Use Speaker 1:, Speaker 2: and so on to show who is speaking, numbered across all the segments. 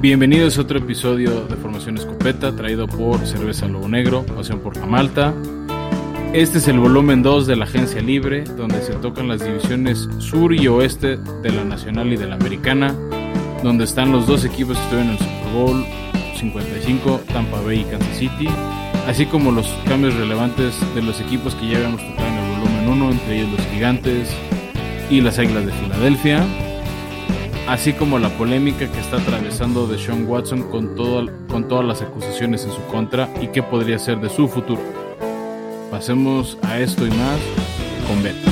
Speaker 1: Bienvenidos a otro episodio de Formación Escopeta traído por Cerveza Lobo Negro, Pasión por la Malta. Este es el volumen 2 de la Agencia Libre, donde se tocan las divisiones sur y oeste de la Nacional y de la Americana, donde están los dos equipos que estuvieron en el Super Bowl 55, Tampa Bay y Kansas City, así como los cambios relevantes de los equipos que ya habíamos tocado en el volumen 1, entre ellos los Gigantes y las Águilas de Filadelfia así como la polémica que está atravesando de Sean Watson con, con todas las acusaciones en su contra y qué podría ser de su futuro. Pasemos a esto y más con Beto.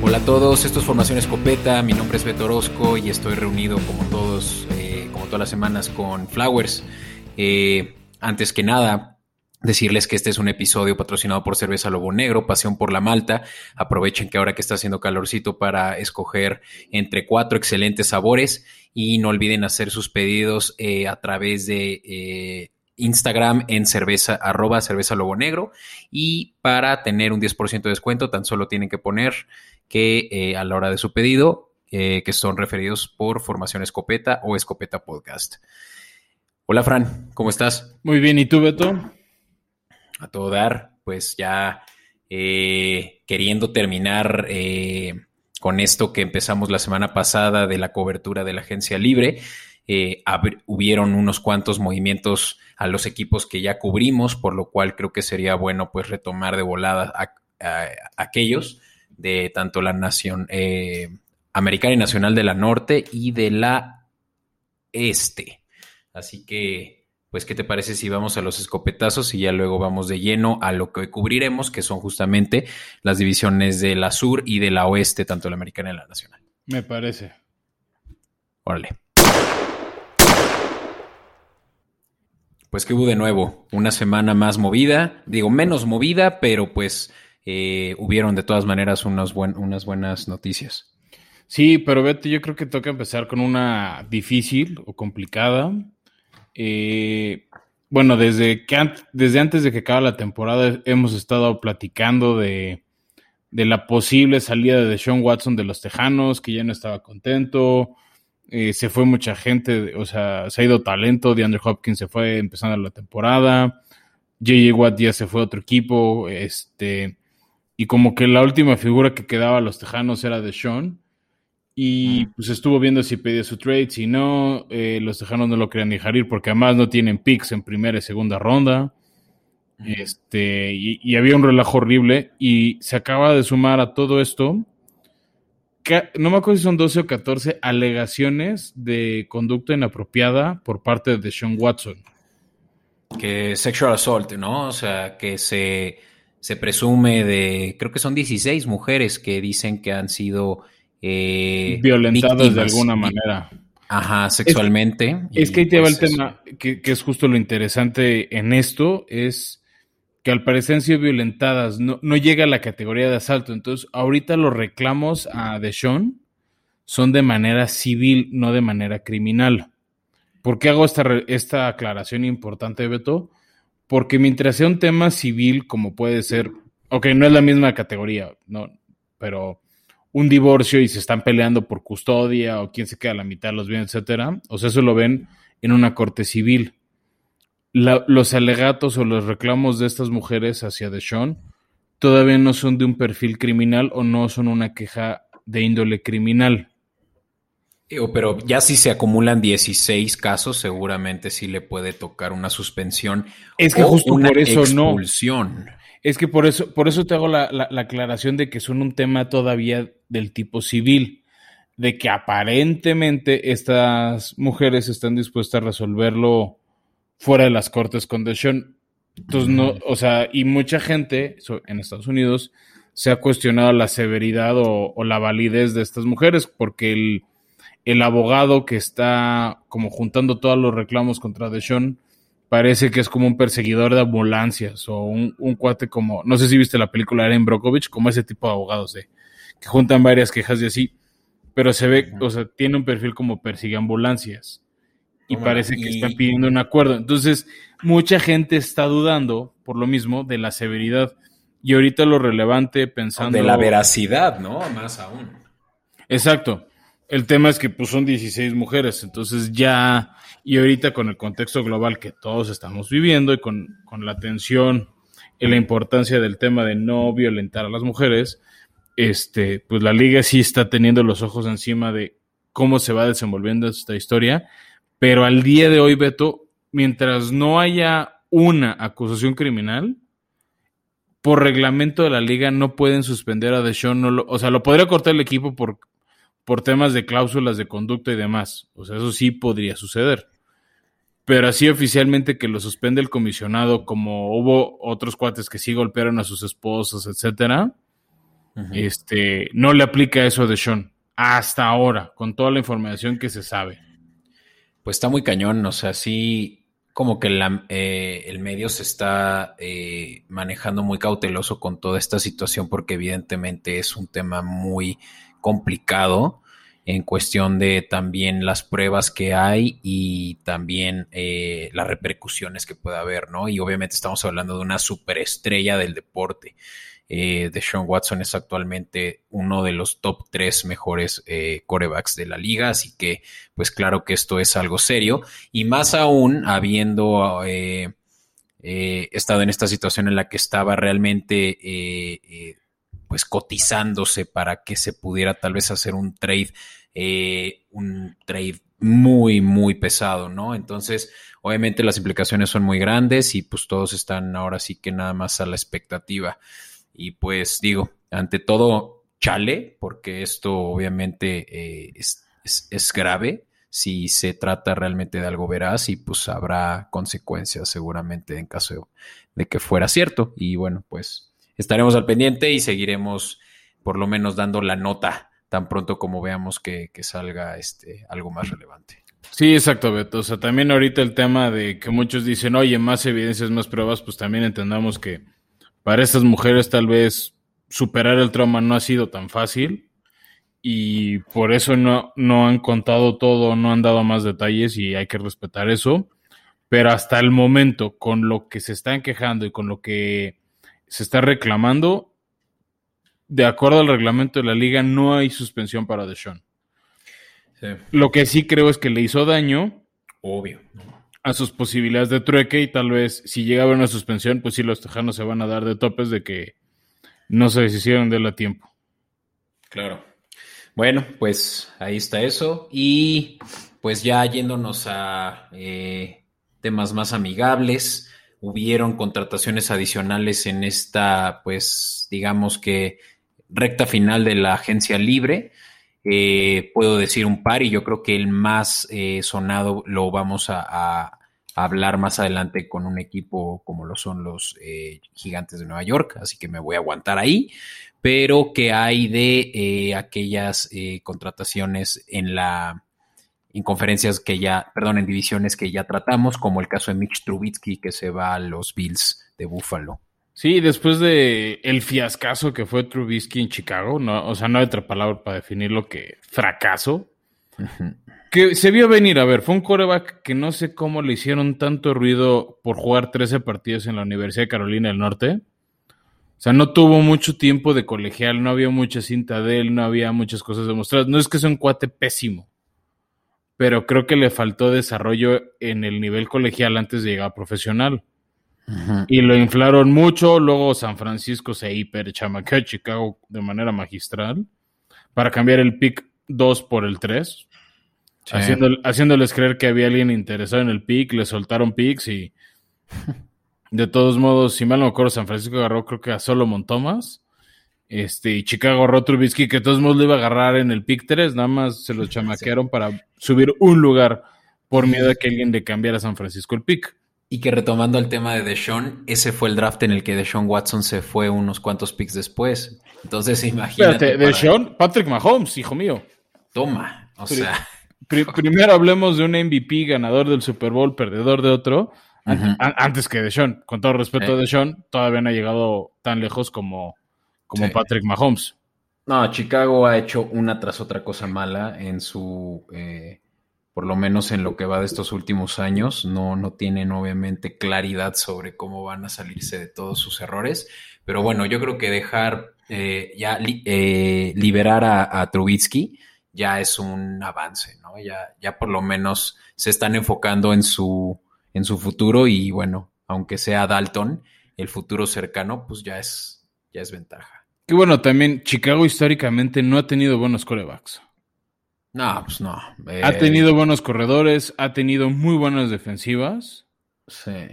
Speaker 2: Hola a todos, esto es Formación Escopeta, mi nombre es Beto Orozco y estoy reunido como todos, eh, como todas las semanas con Flowers. Eh, antes que nada, Decirles que este es un episodio patrocinado por Cerveza Lobo Negro, Pasión por la Malta. Aprovechen que ahora que está haciendo calorcito para escoger entre cuatro excelentes sabores y no olviden hacer sus pedidos eh, a través de eh, Instagram en cerveza arroba cerveza lobo negro y para tener un 10% de descuento tan solo tienen que poner que eh, a la hora de su pedido que son referidos por Formación Escopeta o Escopeta Podcast. Hola Fran, ¿cómo estás?
Speaker 1: Muy bien, ¿y tú Beto?
Speaker 2: A todo dar, pues ya eh, queriendo terminar eh, con esto que empezamos la semana pasada de la cobertura de la agencia libre. Eh, hubieron unos cuantos movimientos a los equipos que ya cubrimos, por lo cual creo que sería bueno pues retomar de volada a, aquellos de tanto la nación americana y nacional de la norte y de la este. Así que pues, ¿qué te parece si vamos a los escopetazos y ya luego vamos de lleno a lo que cubriremos, que son justamente las divisiones de la sur y de la oeste, tanto la americana y la nacional?
Speaker 1: Me parece.
Speaker 2: Órale. Pues que hubo de nuevo, una semana más movida, digo menos movida, pero pues eh, hubieron de todas maneras unas buenas noticias.
Speaker 1: Sí, pero vete, yo creo que toca empezar con una difícil o complicada, eh, bueno, desde, desde antes de que acabe la temporada hemos estado platicando de, la posible salida de Sean Watson de los Tejanos, que ya no estaba contento. Eh, se fue mucha gente, o sea, se ha ido talento. de Andrew Hopkins se fue empezando la temporada. J.J. Watt ya se fue a otro equipo. Este, y como que la última figura que quedaba a los Tejanos era de Sean. Y pues estuvo viendo si pedía su trade, si no, eh, los tejanos no lo querían dejar ir porque además no tienen picks en primera y segunda ronda. Este, y, había un relajo horrible y se acaba de sumar a todo esto. no me acuerdo si son 12 o 14 alegaciones de conducta inapropiada por parte de Sean Watson.
Speaker 2: Que sexual assault, ¿no? O sea, que se, se presume de, creo que son 16 mujeres que dicen que han sido
Speaker 1: eh, violentados de alguna manera.
Speaker 2: Ajá, sexualmente.
Speaker 1: Es, que ahí te va el pues tema, que, es justo lo interesante en esto, es que al parecer han sido violentadas, no, llega a la categoría de asalto. Entonces, ahorita los reclamos a Deshaun son de manera civil, no de manera criminal. ¿Por qué hago esta, esta aclaración importante, Beto? Porque mientras sea un tema civil, como puede ser, ok, no es la misma categoría, no, pero un divorcio y se están peleando por custodia o quién se queda a la mitad de los bienes, etcétera. O sea, eso lo ven en una corte civil. los alegatos o los reclamos de estas mujeres hacia Deshaun todavía no son de un perfil criminal o no son una queja de índole criminal.
Speaker 2: Pero ya si se acumulan 16 casos, seguramente sí le puede tocar una suspensión.
Speaker 1: Es que justo una por eso expulsión. no. Es que por eso, por eso te hago la, aclaración de que son un tema todavía del tipo civil, de que aparentemente estas mujeres están dispuestas a resolverlo fuera de las cortes con Deshaun. Entonces, no, o sea, y mucha gente en Estados Unidos se ha cuestionado la severidad o, la validez de estas mujeres, porque el, el, abogado que está como juntando todos los reclamos contra Deshaun parece que es como un perseguidor de ambulancias o un, cuate como, no sé si viste la película de Aaron Brokovich, como ese tipo de abogados de que juntan varias quejas y así, pero se ve, o sea, tiene un perfil como persigue ambulancias y parece que están pidiendo un acuerdo. Entonces, mucha gente está dudando, por lo mismo, de la severidad. Y ahorita lo relevante pensando...
Speaker 2: De la veracidad, ¿no? Más aún.
Speaker 1: Exacto. El tema es que pues son 16 mujeres, entonces ya, y ahorita con el contexto global que todos estamos viviendo y con, con la tensión y la importancia del tema de no violentar a las mujeres, este, pues la liga sí está teniendo los ojos encima de cómo se va desenvolviendo esta historia, pero al día de hoy, Beto, mientras no haya una acusación criminal, por reglamento de la liga no pueden suspender a Deshaun, no o sea, lo podría cortar el equipo por, por temas de cláusulas de conducta y demás, o sea, eso sí podría suceder. Pero así oficialmente que lo suspende el comisionado, como hubo otros cuates que sí golpearon a sus esposas, etcétera, este, no le aplica eso a Deshaun hasta ahora, con toda la información que se sabe.
Speaker 2: Pues está muy cañón, o sea, sí, como que eh, el medio se está eh, manejando muy cauteloso con toda esta situación porque evidentemente es un tema muy complicado en cuestión de también las pruebas que hay y también eh, las repercusiones que puede haber, ¿no? Y obviamente estamos hablando de una superestrella del deporte. Eh, de Sean Watson es actualmente uno de los top tres mejores eh, corebacks de la liga, así que pues claro que esto es algo serio y más aún habiendo eh, estado en esta situación en la que estaba realmente pues cotizándose para que se pudiera tal vez hacer un trade, un trade muy, muy pesado, ¿no? Entonces, obviamente las implicaciones son muy grandes y pues todos están ahora sí que nada más a la expectativa. Y pues digo, ante todo, chale, porque esto obviamente eh, es, grave si se trata realmente de algo veraz y pues habrá consecuencias seguramente en caso de que fuera cierto. Y bueno, pues estaremos al pendiente y seguiremos por lo menos dando la nota tan pronto como veamos que, salga este, algo más relevante.
Speaker 1: Sí, exacto, Beto. O sea, también ahorita el tema de que muchos dicen, oye, más evidencias, más pruebas, pues también entendamos que para estas mujeres tal vez superar el trauma no ha sido tan fácil y por eso no, no han contado todo, no han dado más detalles y hay que respetar eso. Pero hasta el momento, con lo que se están quejando y con lo que se está reclamando, de acuerdo al reglamento de la liga, no hay suspensión para Deshaun. Lo que sí creo es que le hizo daño.
Speaker 2: Obvio
Speaker 1: a sus posibilidades de trueque y tal vez si llega a haber una suspensión, pues sí los tejanos se van a dar de topes de que no se deshicieron de él a tiempo.
Speaker 2: Claro. Bueno, pues ahí está eso. Y pues ya yéndonos a eh, temas más amigables, hubieron contrataciones adicionales en esta, pues digamos que recta final de la agencia libre. Eh, puedo decir un par y yo creo que el más eh, sonado lo vamos a, hablar más adelante con un equipo como lo son los eh, gigantes de Nueva York, así que me voy a aguantar ahí. Pero que hay de aquellas contrataciones en la en conferencias que ya, perdón, en divisiones que ya tratamos, como el caso de Mitch Trubitsky que se va a los Bills de Buffalo.
Speaker 1: Sí, después de el fiascazo que fue Trubisky en Chicago, no, o sea, no hay otra palabra para definirlo que fracaso. Que se vio venir, a ver, fue un coreback que no sé cómo le hicieron tanto ruido por jugar 13 partidos en la Universidad de Carolina del Norte. O sea, no tuvo mucho tiempo de colegial, no había mucha cinta de él, no había muchas cosas demostradas. No es que sea un cuate pésimo, pero creo que le faltó desarrollo en el nivel colegial antes de llegar a profesional. Y lo inflaron mucho, luego San Francisco se hiper chamaqueó a Chicago de manera magistral para cambiar el pick 2 por el 3. haciéndoles creer que había alguien interesado en el pick, le soltaron picks y de todos modos, si mal no me acuerdo, San Francisco agarró creo que a Solomon Thomas. Este, y Chicago agarró Trubisky, que de todos modos lo iba a agarrar en el pick 3, nada más se lo chamaquearon para subir un lugar por miedo a que alguien le cambiara a San Francisco el pick.
Speaker 2: Y que retomando el tema de Deshaun, ese fue el draft en el que Deshaun Watson se fue unos cuantos picks después. Entonces, imagínate.
Speaker 1: Espérate, Deshaun, Patrick Mahomes, hijo mío.
Speaker 2: Toma, o sea.
Speaker 1: primero hablemos de un MVP ganador del Super Bowl, perdedor de otro, antes que Deshaun. Con todo respeto a eh. Deshaun, todavía no ha llegado tan lejos como, como Patrick Mahomes.
Speaker 2: No, Chicago ha hecho una tras otra cosa mala en su. Eh, por lo menos en lo que va de estos últimos años, no, no tienen obviamente claridad sobre cómo van a salirse de todos sus errores. Pero bueno, yo creo que dejar eh, ya eh, liberar a, a, Trubitsky ya es un avance, ¿no? Ya, ya por lo menos se están enfocando en su, en su futuro y bueno, aunque sea Dalton, el futuro cercano, pues ya es, ya es ventaja.
Speaker 1: Que bueno, también Chicago históricamente no ha tenido buenos corebacks.
Speaker 2: No, pues no.
Speaker 1: Ha tenido buenos corredores, ha tenido muy buenas defensivas.
Speaker 2: Sí.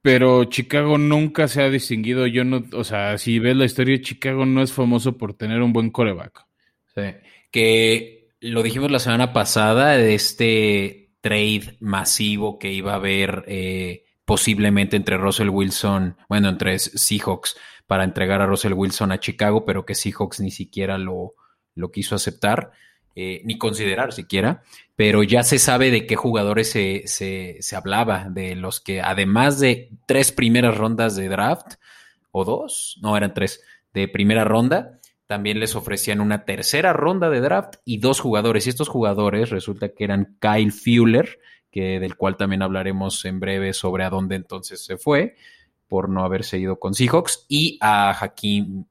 Speaker 1: Pero Chicago nunca se ha distinguido. Yo no, o sea, si ves la historia, Chicago no es famoso por tener un buen coreback.
Speaker 2: Sí. Que lo dijimos la semana pasada de este trade masivo que iba a haber eh, posiblemente entre Russell Wilson, bueno, entre Seahawks para entregar a Russell Wilson a Chicago, pero que Seahawks ni siquiera lo, lo quiso aceptar. Eh, ni considerar siquiera, pero ya se sabe de qué jugadores se, se, se, hablaba, de los que además de tres primeras rondas de draft, o dos, no eran tres, de primera ronda, también les ofrecían una tercera ronda de draft y dos jugadores. Y estos jugadores resulta que eran Kyle Fuller, que, del cual también hablaremos en breve sobre a dónde entonces se fue por no haberse ido con Seahawks, y a Hakim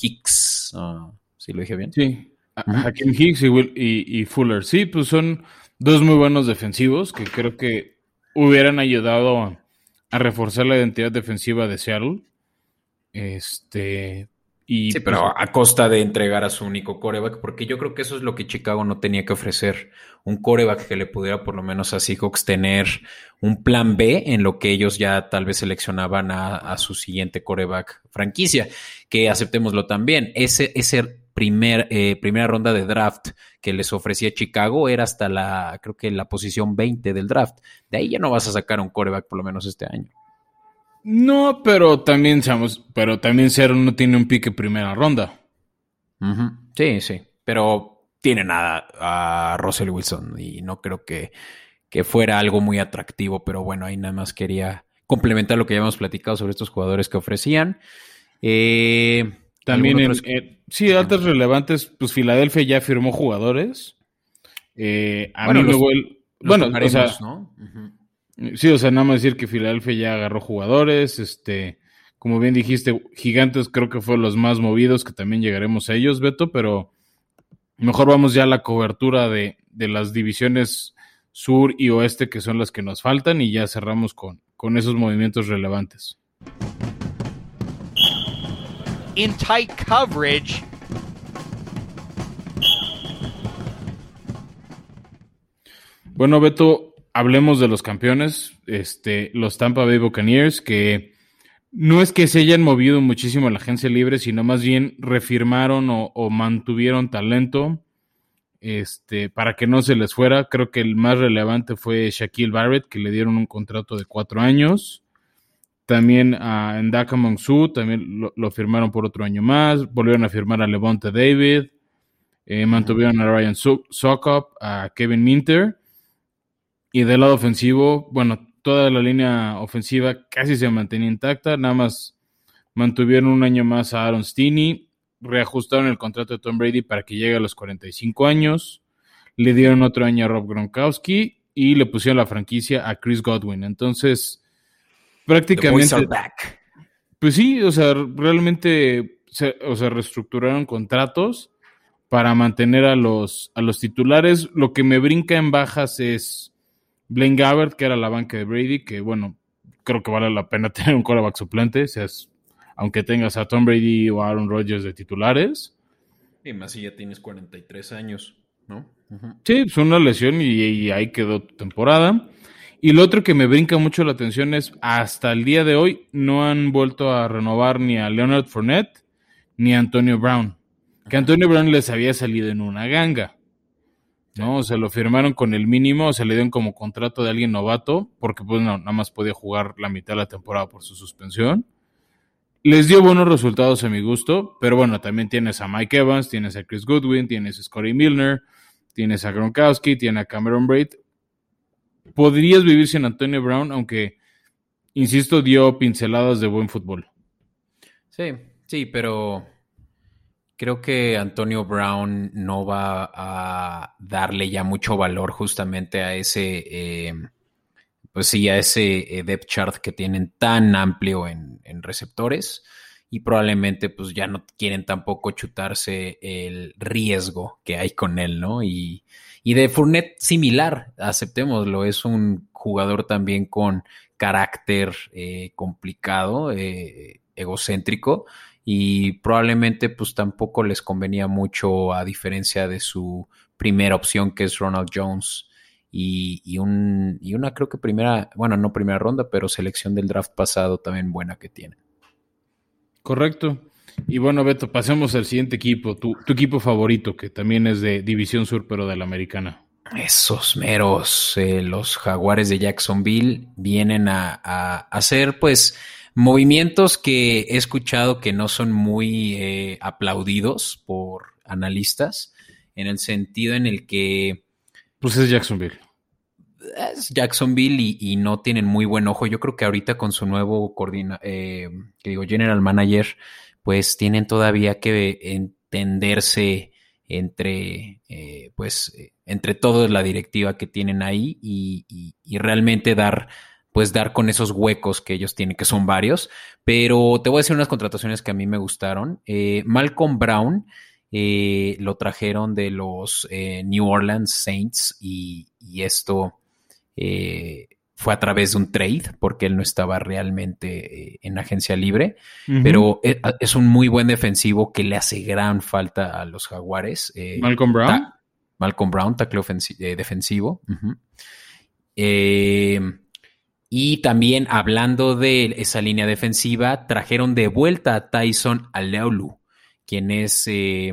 Speaker 2: Hicks. Ah, ¿Sí lo dije bien?
Speaker 1: Sí, Hakim Hicks y, Fuller. Sí, pues son dos muy buenos defensivos que creo que hubieran ayudado a, reforzar la identidad defensiva de Seattle. Este. Y,
Speaker 2: sí, pero pues, a costa de entregar a su único coreback, porque yo creo que eso es lo que Chicago no tenía que ofrecer. Un coreback que le pudiera por lo menos a Seahawks tener un plan B en lo que ellos ya tal vez seleccionaban a, a su siguiente coreback franquicia. Que aceptémoslo también. Ese, ese primer, eh, primera ronda de draft que les ofrecía Chicago era hasta la, creo que la posición 20 del draft. De ahí ya no vas a sacar un coreback por lo menos este año.
Speaker 1: No, pero también, seamos, pero también Cero no tiene un pique primera ronda.
Speaker 2: Sí, sí, pero tiene nada a Russell Wilson y no creo que, que fuera algo muy atractivo, pero bueno, ahí nada más quería complementar lo que ya hemos platicado sobre estos jugadores que ofrecían. Eh,
Speaker 1: también en, sí, altas relevantes, pues Filadelfia ya firmó jugadores. Eh, a bueno, mí luego el, bueno, o sea, ¿no? Sí, o sea, nada más decir que Filadelfia ya agarró jugadores, este, como bien dijiste, Gigantes creo que fue los más movidos, que también llegaremos a ellos, Beto, pero mejor vamos ya a la cobertura de, de las divisiones sur y oeste, que son las que nos faltan, y ya cerramos con, con esos movimientos relevantes in tight coverage. Bueno, Beto, hablemos de los campeones, este, los Tampa Bay Buccaneers, que no es que se hayan movido muchísimo en la agencia libre, sino más bien refirmaron o, mantuvieron talento este, para que no se les fuera. Creo que el más relevante fue Shaquille Barrett, que le dieron un contrato de cuatro años. También a Ndaka Monsu, también lo, firmaron por otro año más. Volvieron a firmar a Levante David. Eh, mantuvieron a Ryan Sokop, a Kevin Minter. Y del lado ofensivo, bueno, toda la línea ofensiva casi se mantenía intacta. Nada más mantuvieron un año más a Aaron Stinney. Reajustaron el contrato de Tom Brady para que llegue a los 45 años. Le dieron otro año a Rob Gronkowski y le pusieron la franquicia a Chris Godwin. Entonces prácticamente. Pues sí, o sea, realmente se, o sea, reestructuraron contratos para mantener a los, a los titulares. Lo que me brinca en bajas es Blaine Gabbert, que era la banca de Brady, que bueno, creo que vale la pena tener un quarterback suplente, seas, aunque tengas a Tom Brady o Aaron Rodgers de titulares.
Speaker 2: Y más si ya tienes 43 años, ¿no?
Speaker 1: Sí, es pues una lesión y, y ahí quedó tu temporada. Y lo otro que me brinca mucho la atención es, hasta el día de hoy, no han vuelto a renovar ni a Leonard Fournette ni a Antonio Brown. Que Antonio Brown les había salido en una ganga. ¿No? Se lo firmaron con el mínimo, se le dieron como contrato de alguien novato, porque pues no, nada más podía jugar la mitad de la temporada por su suspensión. Les dio buenos resultados a mi gusto, pero bueno, también tienes a Mike Evans, tienes a Chris Goodwin, tienes a Scotty Milner, tienes a Gronkowski, tienes a Cameron Braid podrías vivir sin Antonio Brown, aunque, insisto, dio pinceladas de buen fútbol.
Speaker 2: Sí, sí, pero Creo que Antonio Brown no va a darle ya mucho valor justamente a ese, eh, pues sí, a ese eh, depth chart que tienen tan amplio en, receptores y probablemente pues ya no quieren tampoco chutarse el riesgo que hay con él, ¿no? Y, y de Fournette similar, aceptémoslo, es un jugador también con carácter eh, complicado, egocéntrico y probablemente pues tampoco les convenía mucho a diferencia de su primera opción que es Ronald Jones y, un, y una creo que primera, bueno, no primera ronda, pero selección del draft pasado también buena que tiene.
Speaker 1: Correcto. Y bueno, Beto, pasemos al siguiente equipo, tu, equipo favorito, que también es de División Sur, pero de la Americana.
Speaker 2: Esos meros, eh, los jaguares de Jacksonville, vienen a, a hacer pues Movimientos que he escuchado que no son muy eh, aplaudidos por analistas, en el sentido en el que...
Speaker 1: Pues es Jacksonville.
Speaker 2: Es Jacksonville y, no tienen muy buen ojo. Yo creo que ahorita con su nuevo coordina, eh, que digo, general manager, pues tienen todavía que entenderse entre, eh, pues, entre todos la directiva que tienen ahí y, y realmente dar pues dar con esos huecos que ellos tienen, que son varios. Pero te voy a decir unas contrataciones que a mí me gustaron. Eh, Malcolm Brown eh, lo trajeron de los eh, New Orleans Saints y, esto fue a través de un trade porque él no estaba realmente en agencia libre, pero es, un muy buen defensivo que le hace gran falta a los jaguares.
Speaker 1: Malcolm Brown.
Speaker 2: Malcolm Brown, tackle defensivo. eh, y también hablando de esa línea defensiva, trajeron de vuelta a Tyson Aleolu, quien es eh,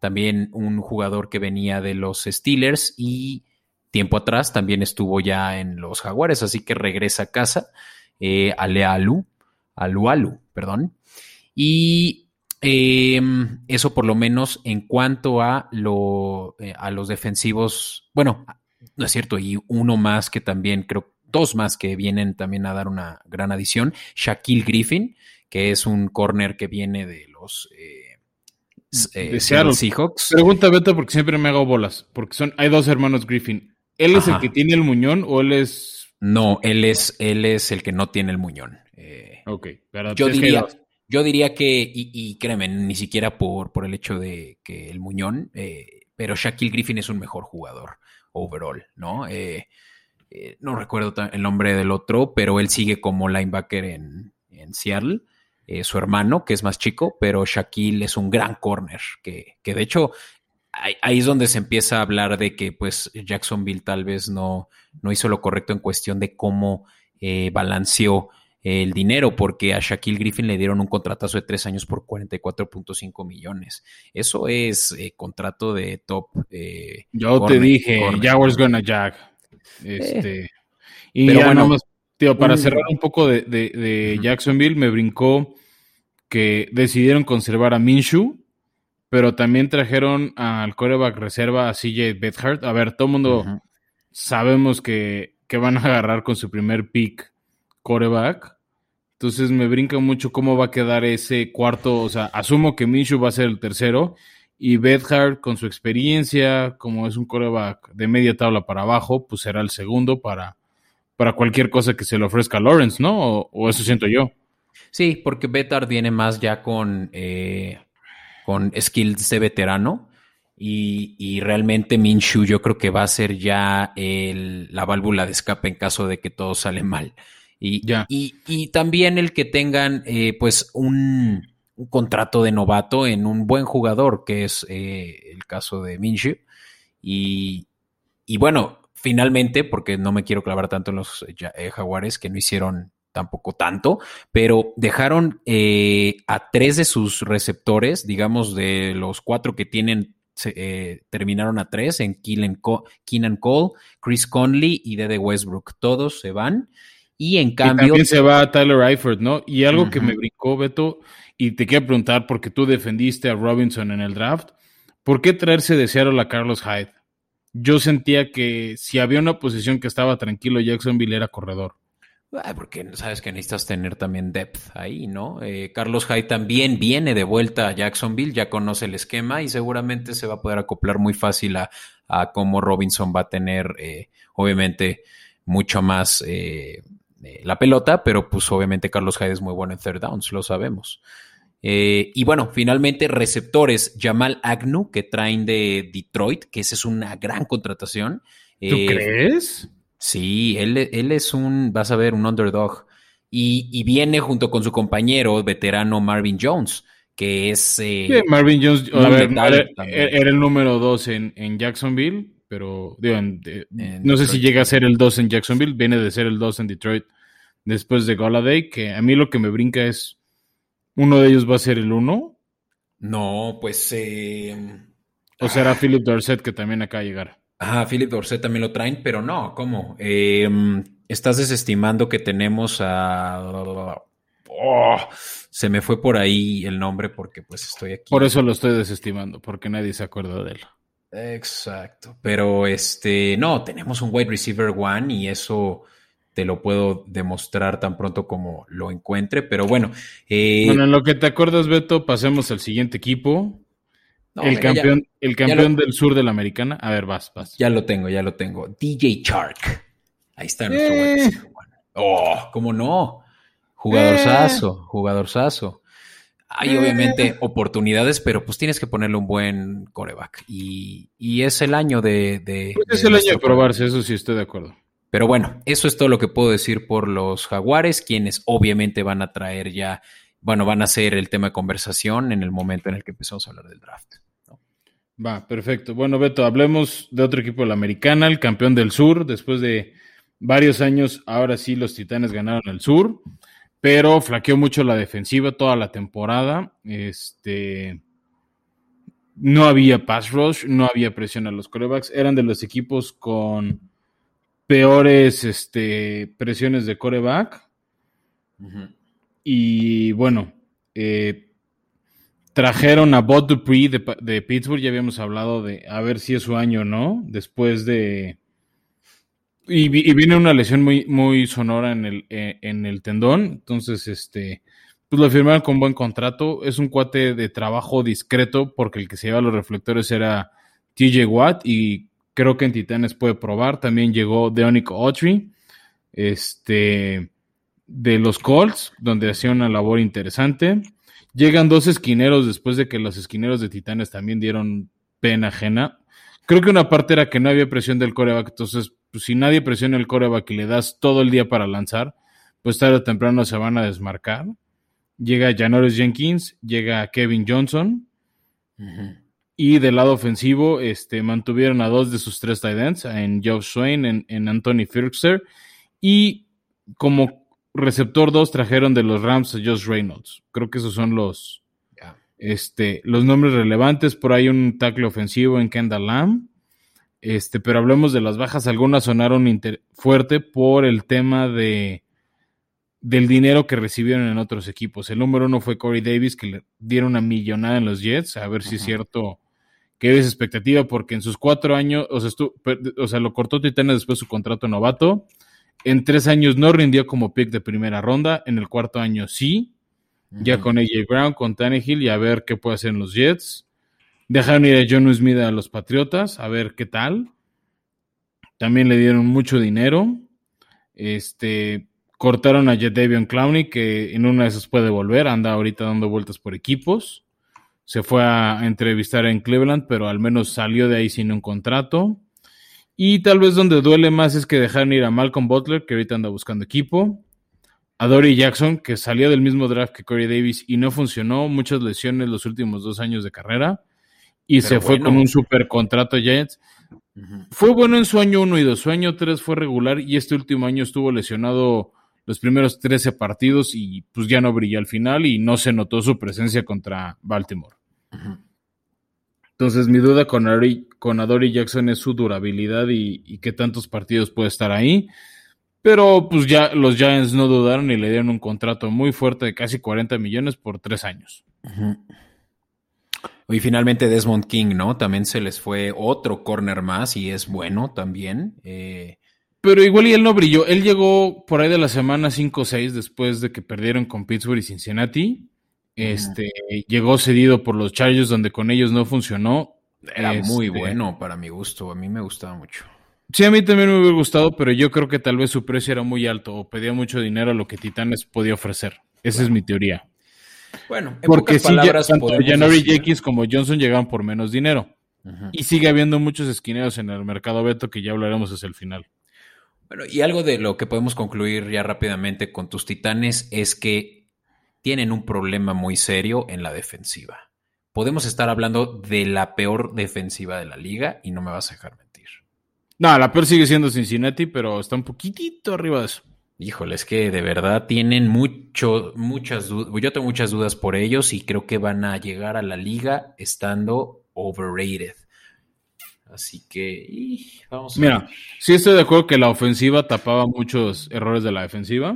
Speaker 2: también un jugador que venía de los Steelers y tiempo atrás también estuvo ya en los Jaguares, así que regresa a casa. Eh, Alealu, Alualu, perdón. Y em, eso por lo menos en cuanto a, lo, eh, a los defensivos, bueno, no es cierto, y uno más que también creo dos más que vienen también a dar una gran adición. Shaquille Griffin, que es un corner que viene de los eh,
Speaker 1: eh, Seahawks. Pregunta Beto porque siempre me hago bolas, porque son, hay dos hermanos Griffin. ¿Él es el que tiene el muñón o él es...?
Speaker 2: No, él es, él es el que no tiene el muñón.
Speaker 1: Eh, ok, pero
Speaker 2: yo diría, yo diría que, y, y, créeme, ni siquiera por, por el hecho de que el muñón, pero Shaquille Griffin es un mejor jugador overall, ¿no? Eh, no recuerdo el nombre del otro, pero él sigue como linebacker en, Seattle. Eh, su hermano, que es más chico, pero Shaquille es un gran corner, que, de hecho ahí, es donde se empieza a hablar de que pues Jacksonville tal vez no, no hizo lo correcto en cuestión de cómo eh, balanceó el dinero, porque a Shaquille Griffin le dieron un contratazo de tres años por 44.5 millones. Eso es contrato de top.
Speaker 1: Yo te dije, Jaguars gonna jack. Este, y Pero bueno, tío, para cerrar un poco de, Jacksonville, me brincó que decidieron conservar a Minshew, pero también trajeron al coreback reserva a CJ Bethard. A ver, todo el mundo sabemos que, van a agarrar con su primer pick coreback. Entonces me brinca mucho cómo va a quedar ese cuarto. O sea, asumo que Minshew va a ser el tercero y Bedhart, con su experiencia, como es un coreback de media tabla para abajo, pues será el segundo para, para cualquier cosa que se le ofrezca a Lawrence, ¿no? O, eso siento yo.
Speaker 2: Sí, porque Bedhart viene más ya con, eh, con skills de veterano. Y, realmente Minshew yo creo que va a ser ya la válvula de escape en caso de que todo sale mal. Y, y, también el que tengan eh, pues un, un contrato de novato en un buen jugador, que es eh, el caso de Minshew. Y, bueno, finalmente, porque no me quiero clavar tanto en los eh, jaguares, que no hicieron tampoco tanto, pero dejaron eh, a tres de sus receptores, digamos, de los cuatro que tienen, terminaron a tres en Keenan Cole, Chris Conley y Dede Westbrook. Todos se van. Y en cambio.
Speaker 1: también se va Tyler Eifert, ¿no? Y algo que me brincó, Beto, y te quiero preguntar, porque tú defendiste a Robinson en el draft, ¿por qué traerse de Seattle a Carlos Hyde? Yo sentía que si había una posición que estaba tranquilo, Jacksonville era corredor.
Speaker 2: porque sabes que necesitas tener también depth ahí, ¿no? Eh, Carlos Hyde también viene de vuelta a Jacksonville, ya conoce el esquema y seguramente se va a poder acoplar muy fácil a, cómo Robinson va a tener, eh, obviamente, mucho más eh, la pelota, pero pues obviamente Carlos Hyde es muy bueno en third downs, lo sabemos. y bueno, finalmente receptores, Jamal Agnew, que traen de Detroit, que esa es una gran contratación.
Speaker 1: ¿Tú crees?
Speaker 2: Sí, él, él, es un, vas a ver, un underdog. Y, viene junto con su compañero veterano Marvin Jones, que es...
Speaker 1: Eh, Marvin Jones, a ver, era, el número dos en, Jacksonville, pero digo, no sé si llega a ser el dos en Jacksonville, viene de ser el dos en Detroit después de Goladay, que a mí lo que me brinca es, ¿uno de ellos va a ser el uno?
Speaker 2: No, pues... Eh,
Speaker 1: o será ah. Philip Dorset que también acaba de llegar.
Speaker 2: Ah, Philip Dorset también lo traen, pero no, ¿cómo? Em, estás desestimando que tenemos a... Oh, se me fue por ahí el nombre porque pues estoy aquí.
Speaker 1: Por eso lo estoy desestimando, porque nadie se acuerda de él.
Speaker 2: Exacto, pero este, no, tenemos un wide receiver one y eso te lo puedo demostrar tan pronto como lo encuentre, pero bueno.
Speaker 1: Eh, bueno, en lo que te acuerdas, Beto, pasemos al siguiente equipo el campeón, el campeón del sur de la americana. A ver, vas, vas.
Speaker 2: Ya lo tengo, ya lo tengo. DJ Shark. Ahí está nuestro eh. Oh, ¿cómo no? Jugadorzazo, eh. jugadorzazo. Hay eh. obviamente oportunidades, pero pues tienes que ponerle un buen coreback. Y, es el año de.
Speaker 1: Pues es el año de probarse, eso sí estoy de acuerdo.
Speaker 2: Pero bueno, eso es todo lo que puedo decir por los Jaguares, quienes obviamente van a traer ya, bueno, van a ser el tema de conversación en el momento en el que empezamos a hablar del draft.
Speaker 1: Va, perfecto. Bueno, Beto, hablemos de otro equipo de la americana, el campeón del sur. Después de varios años, ahora sí los Titanes ganaron el sur, pero flaqueó mucho la defensiva toda la temporada. Este. No había pass rush, no había presión a los corebacks. Eran de los equipos con peores este, presiones de coreback. Y bueno, eh, Trajeron a Bob Dupree de, Pittsburgh, ya habíamos hablado de a ver si es su año o no, después de... Y, viene una lesión muy, muy sonora en el, eh, en el tendón, entonces, este, pues lo firmaron con buen contrato. Es un cuate de trabajo discreto porque el que se lleva los reflectores era TJ Watt y creo que en Titanes puede probar. También llegó Deonic Autry, este, de los Colts, donde hacía una labor interesante. Llegan dos esquineros después de que los esquineros de Titanes también dieron pena ajena. Creo que una parte era que no había presión del coreback, entonces pues, si nadie presiona el coreback y le das todo el día para lanzar, pues tarde o temprano se van a desmarcar. Llega Janoris Jenkins, llega Kevin Johnson. Y del lado ofensivo, este, mantuvieron a dos de sus tres tight ends, en Joe Swain, en, en Anthony Firkser. Y como receptor 2 trajeron de los Rams a Josh Reynolds. Creo que esos son los, este, los nombres relevantes. Por ahí un tackle ofensivo en Kendall Lamb. Este, pero hablemos de las bajas. Algunas sonaron fuerte por el tema de del dinero que recibieron en otros equipos. El número uno fue Corey Davis, que le dieron una millonada en los Jets. A ver si es cierto que es expectativa, porque en sus cuatro años, o sea, o sea lo cortó Titanes después de su contrato novato. En tres años no rindió como pick de primera ronda. En el cuarto año sí. Ya con AJ Brown, con Tannehill y a ver qué puede hacer en los Jets. Dejaron ir a John Smith a los Patriotas, a ver qué tal. También le dieron mucho dinero. Este, cortaron a Jadavion Clowney, que en una de esas puede volver. Anda ahorita dando vueltas por equipos. Se fue a entrevistar en Cleveland, pero al menos salió de ahí sin un contrato. Y tal vez donde duele más es que dejaron ir a Malcolm Butler, que ahorita anda buscando equipo. A Dory Jackson, que salió del mismo draft que Corey Davis y no funcionó. Muchas lesiones los últimos dos años de carrera. Y se fue con un super contrato Giants. Fue bueno en su año 1 y 2. Su año 3 fue regular y este último año estuvo lesionado los primeros 13 partidos y pues ya no brilló al final y no se notó su presencia contra Baltimore. Entonces, mi duda con, Ari, con Adoree Jackson es su durabilidad y, qué tantos partidos puede estar ahí. Pero pues ya los Giants no dudaron y le dieron un contrato muy fuerte de casi 40 millones por tres años.
Speaker 2: Y finalmente Desmond King, ¿no? También se les fue otro corner más y es bueno también. Eh,
Speaker 1: Pero igual y él no brilló. Él llegó por ahí de la semana 5 o 6 después de que perdieron con Pittsburgh y Cincinnati. Este, llegó cedido por los Chargers donde con ellos no funcionó.
Speaker 2: Era muy este, bueno para mi gusto. A mí me gustaba mucho.
Speaker 1: Sí, a mí también me hubiera gustado, pero yo creo que tal vez su precio era muy alto o pedía mucho dinero a lo que Titanes podía ofrecer. Esa es mi teoría.
Speaker 2: Bueno,
Speaker 1: en porque si palabras, tanto January Jenkins como Johnson llegaban por menos dinero. Y sigue habiendo muchos esquineros en el mercado Beto que ya hablaremos hacia el final.
Speaker 2: Bueno, y algo de lo que podemos concluir ya rápidamente con tus titanes es que tienen un problema muy serio en la defensiva. Podemos estar hablando de la peor defensiva de la liga y no me vas a dejar mentir.
Speaker 1: No, la peor sigue siendo Cincinnati, pero está un poquitito arriba de eso.
Speaker 2: Híjole, es que de verdad tienen mucho, muchas dudas. Yo tengo muchas dudas por ellos y creo que van a llegar a la liga estando overrated. Así que, vamos
Speaker 1: a Mira, sí estoy de acuerdo que la ofensiva tapaba muchos errores de la defensiva.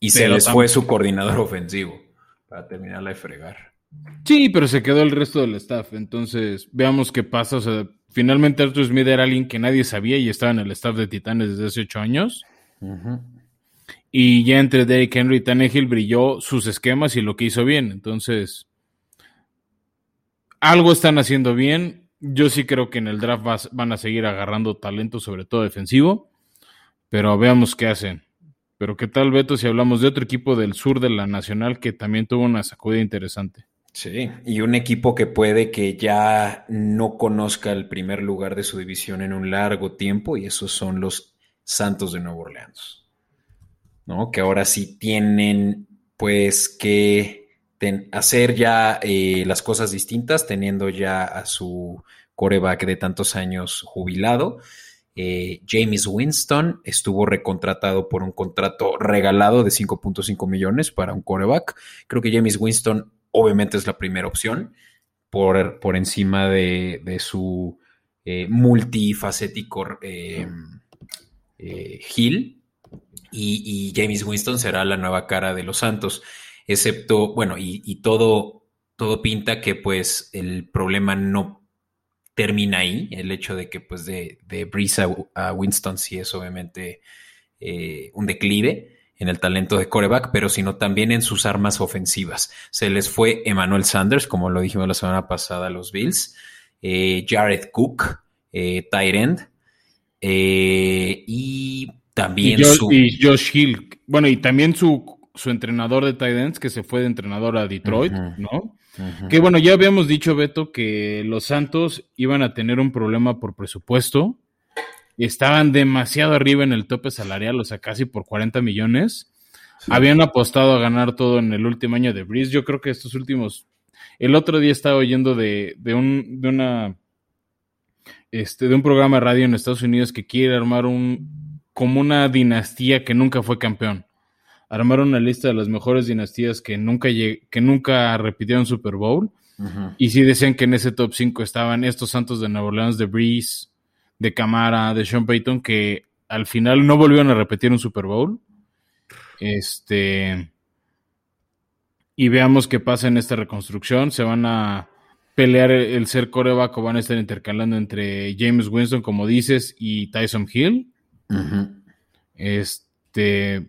Speaker 2: Y se les fue su coordinador ofensivo para terminarla de fregar.
Speaker 1: Sí, pero se quedó el resto del staff. Entonces, veamos qué pasa. O sea, finalmente Arthur Smith era alguien que nadie sabía y estaba en el staff de Titanes desde hace ocho años. Y ya entre Derrick Henry y Tannehill brilló sus esquemas y lo que hizo bien. Entonces, algo están haciendo bien. Yo sí creo que en el draft van a seguir agarrando talento, sobre todo defensivo. Pero veamos qué hacen. Pero qué tal, Beto, si hablamos de otro equipo del sur de la Nacional que también tuvo una sacudida interesante.
Speaker 2: Sí, y un equipo que puede que ya no conozca el primer lugar de su división en un largo tiempo, y esos son los Santos de Nueva Orleans. ¿No? Que ahora sí tienen, pues, que hacer ya eh, las cosas distintas, teniendo ya a su coreback de tantos años jubilado. Eh, James Winston estuvo recontratado por un contrato regalado de 5.5 millones para un coreback. Creo que James Winston obviamente es la primera opción por, por encima de, su eh, multifacético Hill y, James Winston será la nueva cara de los Santos, excepto, bueno, y, todo, todo pinta que pues el problema no termina ahí, el hecho de que pues de, de a, Winston sí es obviamente eh, un declive en el talento de coreback, pero sino también en sus armas ofensivas. Se les fue Emmanuel Sanders, como lo dijimos la semana pasada a los Bills, eh, Jared Cook, eh, eh, y también
Speaker 1: su... y Josh Hill. Bueno, y también su, su entrenador de Titans, que se fue de entrenador a Detroit, ¿no? Que bueno, ya habíamos dicho, Beto, que los Santos iban a tener un problema por presupuesto. Estaban demasiado arriba en el tope salarial, o sea, casi por 40 millones. Habían apostado a ganar todo en el último año de Breeze. Yo creo que estos últimos. El otro día estaba oyendo de, de, un, de una este, de un programa de radio en Estados Unidos que quiere armar un como una dinastía que nunca fue campeón. Armaron una lista de las mejores dinastías que nunca, que nunca repitieron Super Bowl. Y sí decían que en ese top 5 estaban estos Santos de Nueva Orleans, de Breeze, de Camara, de Sean Payton, que al final no volvieron a repetir un Super Bowl. Este. Y veamos qué pasa en esta reconstrucción. Se van a pelear el, ser coreback o van a estar intercalando entre James Winston, como dices, y Tyson Hill. Este,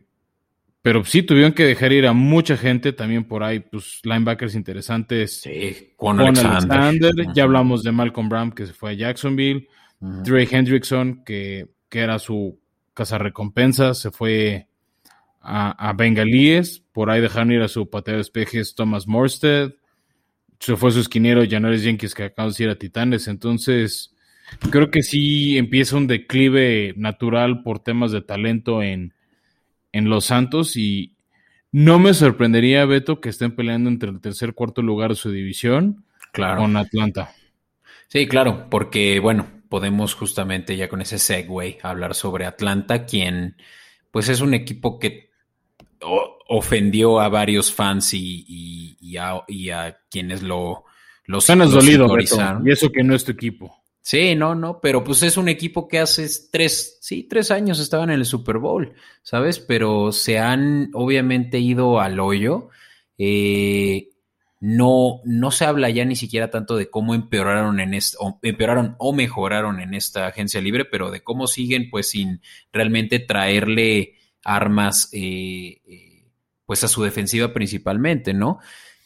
Speaker 1: pero sí tuvieron que dejar ir a mucha gente también por ahí, pues linebackers interesantes.
Speaker 2: Sí, con Alexander.
Speaker 1: Ya hablamos de Malcolm Brown que se fue a Jacksonville. Dre Hendrickson, que, que, era su recompensa se fue a, a Bengalíes. Por ahí dejaron ir a su pateador de espejes Thomas Morstead se fue su esquinero Janoris Jenkins que acaba de decir a Titanes. Entonces, creo que sí empieza un declive natural por temas de talento en, en Los Santos y no me sorprendería, Beto, que estén peleando entre el tercer y cuarto lugar de su división con Atlanta.
Speaker 2: Sí, claro, porque bueno, podemos justamente ya con ese segue hablar sobre Atlanta, quien pues es un equipo que ofendió a varios fans y, a, quienes lo,
Speaker 1: lo, dolido, y eso que no es tu equipo.
Speaker 2: Sí, no, no, pero pues es un equipo que hace tres, sí, tres años estaban en el Super Bowl, ¿sabes? Pero se han obviamente ido al hoyo. Eh, no, no se habla ya ni siquiera tanto de cómo empeoraron en esta, o empeoraron o mejoraron en esta agencia libre, pero de cómo siguen pues sin realmente traerle armas eh, eh, pues a su defensiva principalmente, ¿no?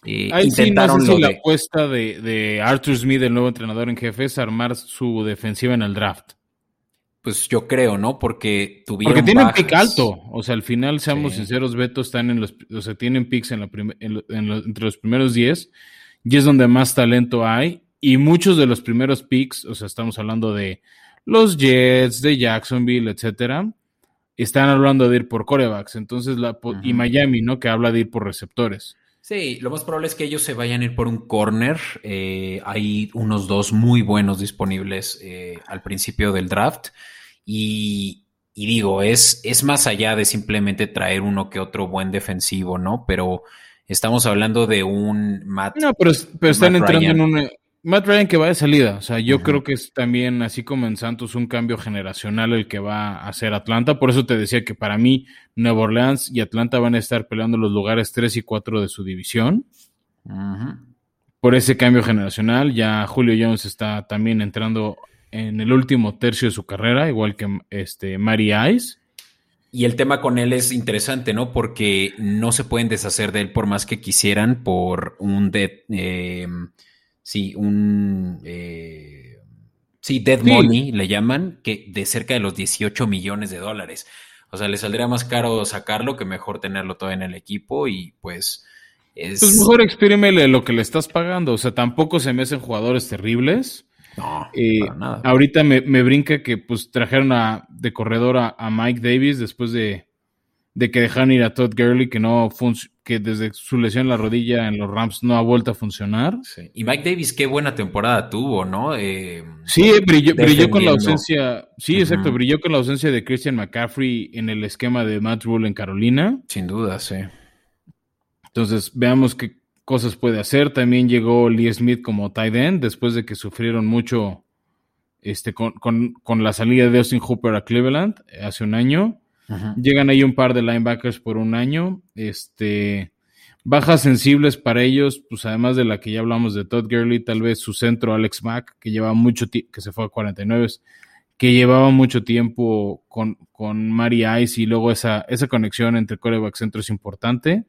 Speaker 1: Eh, intentaron la apuesta de, de, Arthur Smith, el nuevo entrenador en jefe, es armar su defensiva en el draft.
Speaker 2: Pues yo creo, ¿no? Porque tuvieron.
Speaker 1: Porque tienen pick alto. O sea, al final, seamos sinceros, Beto están en los. O sea, tienen picks en la entre los primeros 10 y es donde más talento hay. Y muchos de los primeros picks, o sea, estamos hablando de los Jets, de Jacksonville, etcétera, están hablando de ir por corebacks. Entonces, la, y Miami, ¿no? Que habla de ir por receptores.
Speaker 2: Sí, lo más probable es que ellos se vayan a ir por un corner. Eh, hay unos dos muy buenos disponibles eh, al principio del draft. Y, digo, es, es más allá de simplemente traer uno que otro buen defensivo, ¿no? Pero estamos hablando de un
Speaker 1: Matt. No, pero, están entrando en un. Matt Ryan que va de salida. O sea, yo creo que es también, así como en Santos, un cambio generacional el que va a hacer Atlanta. Por eso te decía que para mí, Nueva Orleans y Atlanta van a estar peleando los lugares 3 y 4 de su división. Por ese cambio generacional. Ya Julio Jones está también entrando en el último tercio de su carrera, igual que este, Mary Ice.
Speaker 2: Y el tema con él es interesante, ¿no? Porque no se pueden deshacer de él por más que quisieran por un dead, eh, sí, un, eh, sí, dead money le llaman, que de cerca de los 18 millones de dólares. O sea, le saldría más caro sacarlo que mejor tenerlo todo en el equipo y pues
Speaker 1: es... Pues mejor expírimele lo que le estás pagando. O sea, tampoco se me hacen jugadores terribles. No, eh, nada. Ahorita me, brinca que pues trajeron a, de corredor a, Mike Davis después de, que dejaron ir a Todd Gurley, que no que desde su lesión en la rodilla en los Rams no ha vuelto a funcionar.
Speaker 2: Y Mike Davis, qué buena temporada tuvo, ¿no? Eh,
Speaker 1: sí, brilló, brilló, con la ausencia, sí, exacto, brilló con la ausencia de Christian McCaffrey en el esquema de Matt Rule en Carolina.
Speaker 2: Sin duda, sí.
Speaker 1: Entonces, veamos qué, cosas puede hacer. También llegó Lee Smith como tight end después de que sufrieron mucho este, con, la salida de Austin Hooper a Cleveland hace un año. Llegan ahí un par de linebackers por un año. Este, bajas sensibles para ellos, pues además de la que ya hablamos de Todd Gurley, tal vez su centro Alex Mack, que lleva mucho que se fue a 49, que llevaba mucho tiempo con, con Mari Ice y luego esa, esa conexión entre coreback centro es importante.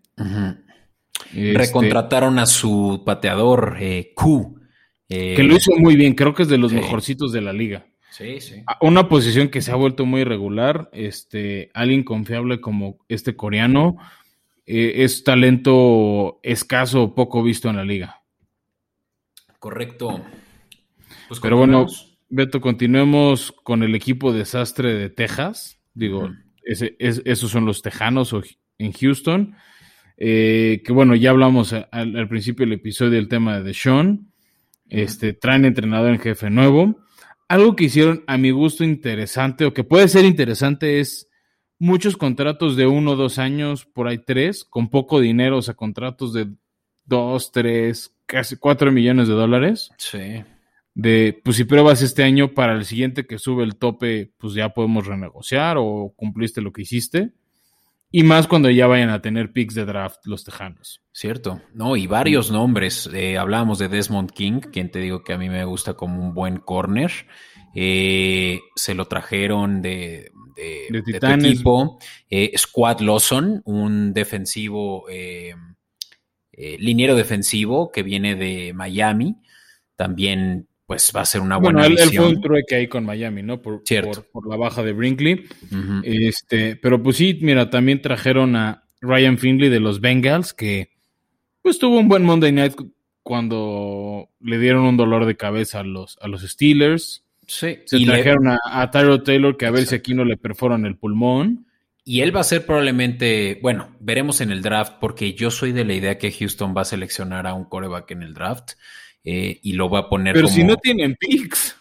Speaker 2: Este, Recontrataron a su pateador eh, Q.
Speaker 1: Eh, que lo hizo muy bien, creo que es de los mejorcitos de la liga.
Speaker 2: Sí, sí.
Speaker 1: Una posición que se ha vuelto muy irregular. Este, alguien confiable como este coreano eh, es talento escaso, poco visto en la liga.
Speaker 2: Correcto.
Speaker 1: Pues Pero bueno, Beto, continuemos con el equipo desastre de Texas. Digo, esos son los Tejanos en Houston. Eh, que bueno, ya hablamos al, principio del episodio del tema de Sean. Este, traen entrenador en jefe nuevo. Algo que hicieron a mi gusto interesante, o que puede ser interesante, es muchos contratos de uno o dos años, por ahí tres, con poco dinero, o sea, contratos de dos, tres, casi cuatro millones de dólares.
Speaker 2: Sí.
Speaker 1: De, pues si pruebas este año para el siguiente que sube el tope, pues ya podemos renegociar o cumpliste lo que hiciste. Y más cuando ya vayan a tener picks de draft los Tejanos.
Speaker 2: Cierto. No, y varios nombres. Eh, hablábamos de Desmond King, quien te digo que a mí me gusta como un buen corner. Eh, se lo trajeron de, de, equipo. Eh, Squad Lawson, un defensivo, liniero defensivo que viene de Miami. También pues va a ser una buena
Speaker 1: bueno, él, fue un trueque ahí con Miami, ¿no? Por, por, la baja de Brinkley. este, pero pues sí, mira, también trajeron a Ryan Finley de los Bengals, que pues tuvo un buen Monday Night cuando le dieron un dolor de cabeza a los, a los Steelers.
Speaker 2: Sí.
Speaker 1: Se trajeron a, a Tyro Taylor, que a ver si aquí no le perforan el pulmón.
Speaker 2: Y él va a ser probablemente, bueno, veremos en el draft, porque yo soy de la idea que Houston va a seleccionar a un coreback en el draft. Eh, y lo va a poner
Speaker 1: Pero si no tienen picks.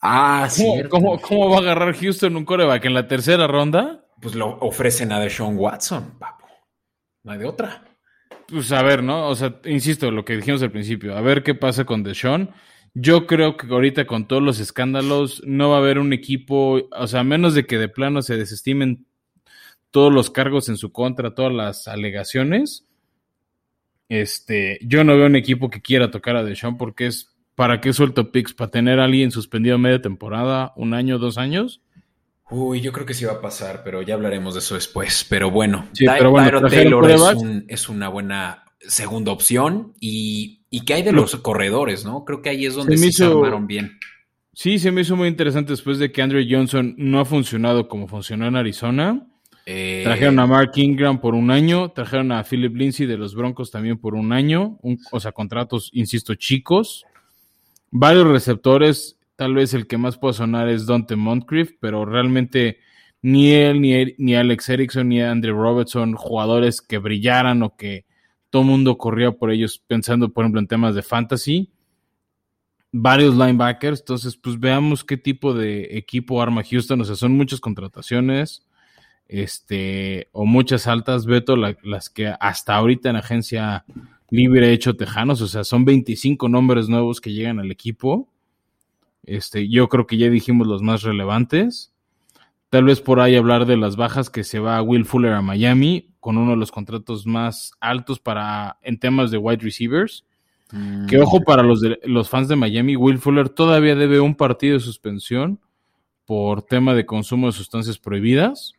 Speaker 2: Ah,
Speaker 1: sí. ¿Cómo, ¿Cómo, va a agarrar Houston un coreback en la tercera ronda?
Speaker 2: Pues lo ofrecen a Deshaun Watson, papo. No hay de otra.
Speaker 1: Pues a ver, ¿no? O sea, insisto, lo que dijimos al principio, a ver qué pasa con Deshaun. Yo creo que ahorita con todos los escándalos no va a haber un equipo, o sea, a menos de que de plano se desestimen todos los cargos en su contra, todas las alegaciones, Este, yo no veo un equipo que quiera tocar a Deshaun porque es ¿para qué suelto picks? ¿Para tener a alguien suspendido media temporada, un año, dos años?
Speaker 2: Uy, yo creo que sí va a pasar, pero ya hablaremos de eso después. Pero bueno,
Speaker 1: sí, pero bueno
Speaker 2: Taylor es, una buena segunda opción. Y, y ¿qué hay de los corredores, no? Creo que ahí es donde se, armaron bien.
Speaker 1: Sí, se me hizo muy interesante después de que Andrew Johnson no ha funcionado como funcionó en Arizona. Eh, trajeron a Mark Ingram por un año, trajeron a Philip Lindsay de los Broncos también por un año, o sea, contratos, insisto, chicos. Varios receptores, tal vez el que más pueda sonar es Dante Moncrief, pero realmente ni él, ni, ni Alex Erickson, ni Andrew Robertson, jugadores que brillaran o que todo el mundo corría por ellos pensando, por ejemplo, en temas de fantasy. Varios linebackers, entonces, pues veamos qué tipo de equipo arma Houston, o sea, son muchas contrataciones este, o muchas altas, Beto, las que hasta ahorita en agencia libre he hecho Tejanos, o sea, son 25 nombres nuevos que llegan al equipo. Este, yo creo que ya dijimos los más relevantes. Tal vez por ahí hablar de las bajas que se va Will Fuller a Miami con uno de los contratos más altos para en temas de wide receivers. Que mm. ojo para los, los fans de Miami, Will Fuller todavía debe un partido de suspensión por tema de consumo de sustancias prohibidas.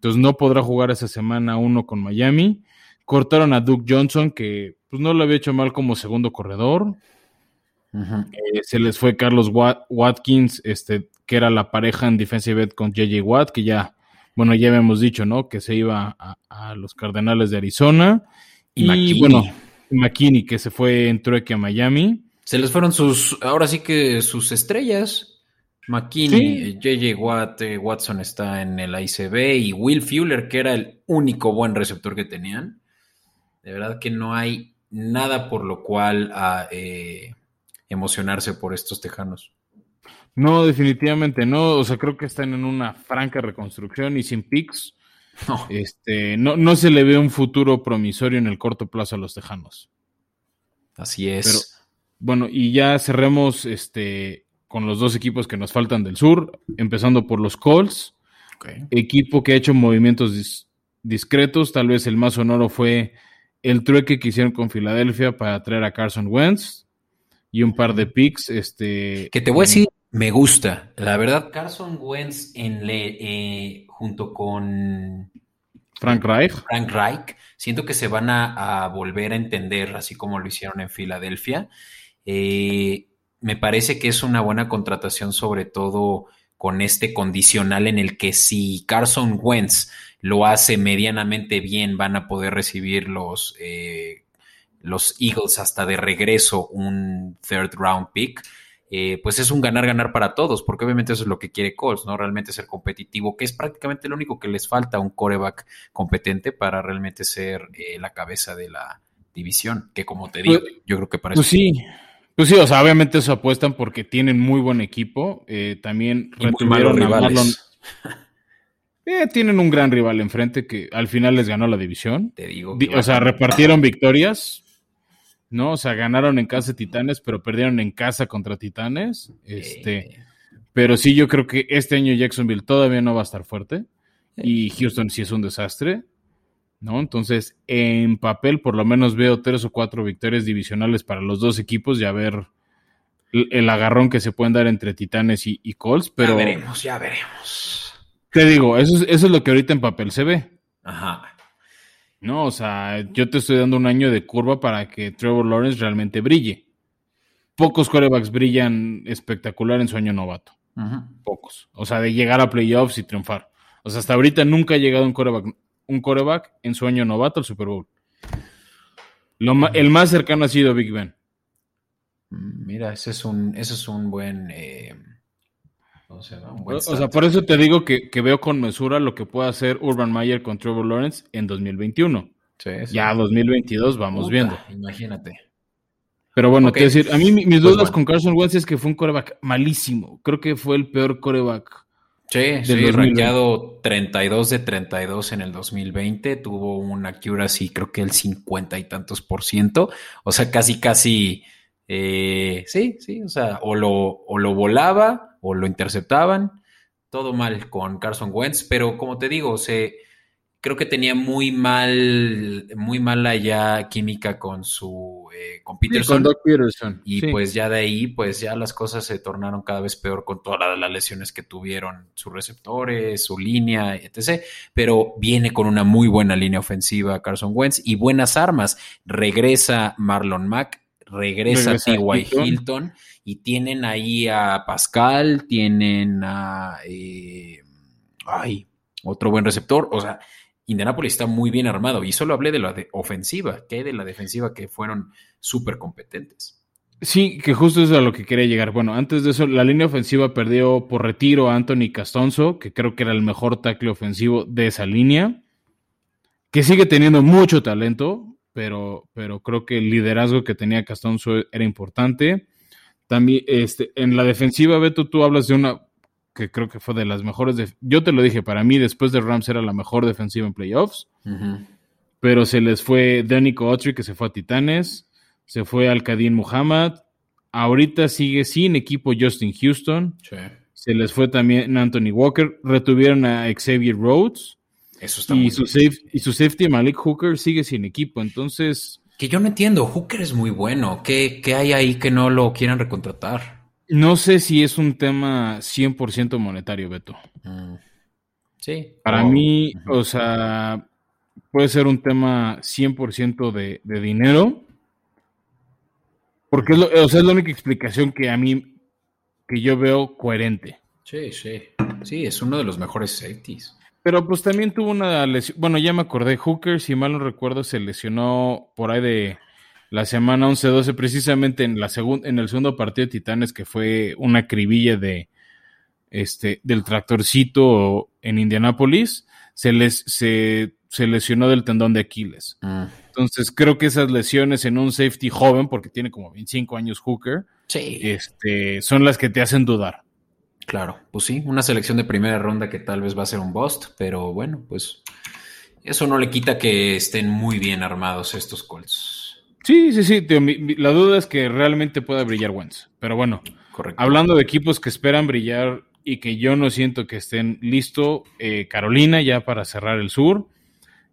Speaker 1: Entonces no podrá jugar esa semana uno con Miami. Cortaron a Duke Johnson, que pues no lo había hecho mal como segundo corredor. Eh, se les fue Carlos Watkins, este, que era la pareja en defensive end con JJ Watt, que ya, bueno, ya habíamos dicho, ¿no? Que se iba a, los Cardenales de Arizona. Y, bueno, McKinney, que se fue en trueque a Miami.
Speaker 2: Se les fueron sus, ahora sí que sus estrellas. McKinney, JJ Watt, eh, Watson está en el ICB y Will Fuller, que era el único buen receptor que tenían. De verdad que no hay nada por lo cual a, ah, eh, emocionarse por estos tejanos.
Speaker 1: No, definitivamente no. O sea, creo que están en una franca reconstrucción y sin picks. No. Este, no, no se le ve un futuro promisorio en el corto plazo a los tejanos.
Speaker 2: Así es.
Speaker 1: bueno, y ya cerremos este, con los dos equipos que nos faltan del sur, empezando por los Colts. Equipo que ha hecho movimientos discretos, tal vez el más sonoro fue el trueque que hicieron con Filadelfia para traer a Carson Wentz y un par de picks. Este,
Speaker 2: que te voy a decir, me gusta. La verdad, Carson Wentz en le, eh, junto con
Speaker 1: Frank Reich.
Speaker 2: Frank Reich, siento que se van a, a volver a entender, así como lo hicieron en Filadelfia. Eh, me parece que es una buena contratación, sobre todo con este condicional en el que si Carson Wentz lo hace medianamente bien, van a poder recibir los, eh, los Eagles hasta de regreso un third round pick. Eh, pues es un ganar-ganar para todos, porque obviamente eso es lo que quiere Colts, ¿no? Realmente ser competitivo, que es prácticamente lo único que les falta a un coreback competente para realmente ser eh, la cabeza de la división, que como te digo, pues, yo creo que para
Speaker 1: pues sí, pues sí, o sea, obviamente eso apuestan porque tienen muy buen equipo. Eh, también retuvieron a Marlon. Eh, tienen un gran rival enfrente que al final les ganó la división.
Speaker 2: Te digo.
Speaker 1: o sea, repartieron victorias. ¿No? O sea, ganaron en casa Titanes, pero perdieron en casa contra Titanes. Este. Eh. Pero sí, yo creo que este año Jacksonville todavía no va a estar fuerte. Y Houston sí es un desastre. ¿No? Entonces, en papel, por lo menos veo tres o cuatro victorias divisionales para los dos equipos y a ver el, agarrón que se pueden dar entre Titanes y, Colts, pero...
Speaker 2: Ya veremos, ya veremos.
Speaker 1: Te digo, eso es, eso es lo que ahorita en papel se ve.
Speaker 2: Ajá.
Speaker 1: No, o sea, yo te estoy dando un año de curva para que Trevor Lawrence realmente brille. Pocos corebacks brillan espectacular en su año novato. Pocos. O sea, de llegar a playoffs y triunfar. O sea, hasta ahorita nunca ha llegado un coreback un coreback en su año novato al Super Bowl. el más cercano ha sido Big Ben.
Speaker 2: Mm, mira, ese es un, ese es un buen. Eh,
Speaker 1: o sea, por eso te digo que, veo con mesura lo que puede hacer Urban Meyer con Trevor Lawrence en 2021. Sí, Ya 2022 vamos viendo.
Speaker 2: Imagínate.
Speaker 1: Pero bueno, quiero decir, a mí mis pues dudas con Carson Wentz es que fue un coreback malísimo. Creo que fue el peor coreback
Speaker 2: Sí, sí, rankeado 32 de 32 en el 2020, tuvo una accuracy creo que el 50 y tantos por ciento, o sea, casi, casi, eh, sí, sí, o sea, o lo, o lo volaba o lo interceptaban, todo mal con Carson Wentz, pero como te digo, se, creo que tenía muy mal, muy mala ya química con su, eh, con Peterson.
Speaker 1: Peterson.
Speaker 2: Y pues ya de ahí, pues ya las cosas se tornaron cada vez peor con todas las lesiones que tuvieron sus receptores, su línea, etc. Pero viene con una muy buena línea ofensiva Carson Wentz y buenas armas. Regresa Marlon Mack, regresa, T.Y. Hilton. y tienen ahí a Pascal, tienen a... Eh, ay, otro buen receptor. O sea, Indianapolis está muy bien armado. Y solo hablé de la ofensiva, que de la defensiva que fueron súper competentes.
Speaker 1: Sí, que justo es a lo que quería llegar. Bueno, antes de eso, la línea ofensiva perdió por retiro a Anthony Castonzo, que creo que era el mejor tackle ofensivo de esa línea, que sigue teniendo mucho talento, pero, pero creo que el liderazgo que tenía Castonzo era importante. También este, en la defensiva, Beto, tú hablas de una que creo que fue de las mejores. De, yo te lo dije, para mí después de Rams era la mejor defensiva en playoffs. Pero se les fue Danico Autry, que se fue a Titanes. Se fue al Kadim Muhammad. Ahorita sigue sin equipo Justin Houston. Se les fue también Anthony Walker. Retuvieron a Xavier Rhodes.
Speaker 2: Eso está
Speaker 1: y, su y su safety Malik Hooker sigue sin equipo. Entonces.
Speaker 2: Que yo no entiendo. Hooker es muy bueno. ¿Qué, qué hay ahí que no lo quieran recontratar?
Speaker 1: No sé si es un tema 100% monetario, Beto.
Speaker 2: Mm. Sí.
Speaker 1: Para mí, o sea, puede ser un tema 100% de, de dinero. Porque es, o sea, es la única explicación que a mí, que yo veo coherente.
Speaker 2: Sí, sí. Sí, es uno de los mejores safeties.
Speaker 1: Pero pues también tuvo una lesión. Bueno, ya me acordé. Hooker, si mal no recuerdo, se lesionó por ahí de la semana 11-12, precisamente en, la en el segundo partido de Titanes, que fue una cribilla de, este, del tractorcito en Indianápolis, se, les, se, lesionó del tendón de Aquiles. Mm. Entonces, creo que esas lesiones en un safety joven, porque tiene como 25 años Hooker, este, son las que te hacen dudar.
Speaker 2: Claro, pues sí, una selección de primera ronda que tal vez va a ser un bust, pero bueno, pues eso no le quita que estén muy bien armados estos Colts.
Speaker 1: Sí, sí, sí. la duda es que realmente pueda brillar Wentz. Pero bueno, hablando de equipos que esperan brillar y que yo no siento que estén listos, eh, Carolina ya para cerrar el sur,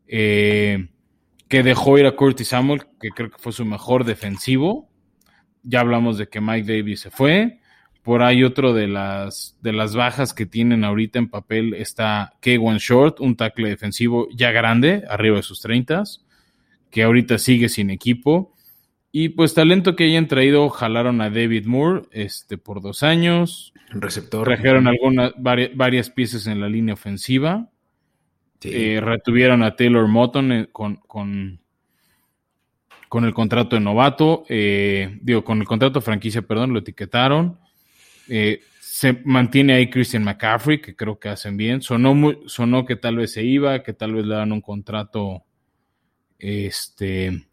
Speaker 1: eh, que dejó ir a Curtis Samuel, que creo que fue su mejor defensivo. Ya hablamos de que Mike Davis se fue. Por ahí otro de las, de las bajas que tienen ahorita en papel está K1 Short, un tackle defensivo ya grande, arriba de sus 30 que ahorita sigue sin equipo. Y pues talento que hayan traído, jalaron a David Moore este, por dos años.
Speaker 2: Receptor.
Speaker 1: Trajeron algunas, varias, piezas en la línea ofensiva. Eh, retuvieron a Taylor Moton eh, con, con, con, el contrato de novato. Eh, digo, con el contrato de franquicia, perdón, lo etiquetaron. se mantiene ahí Christian McCaffrey, que creo que hacen bien. Sonó, muy, sonó que tal vez se iba, que tal vez le dan un contrato este,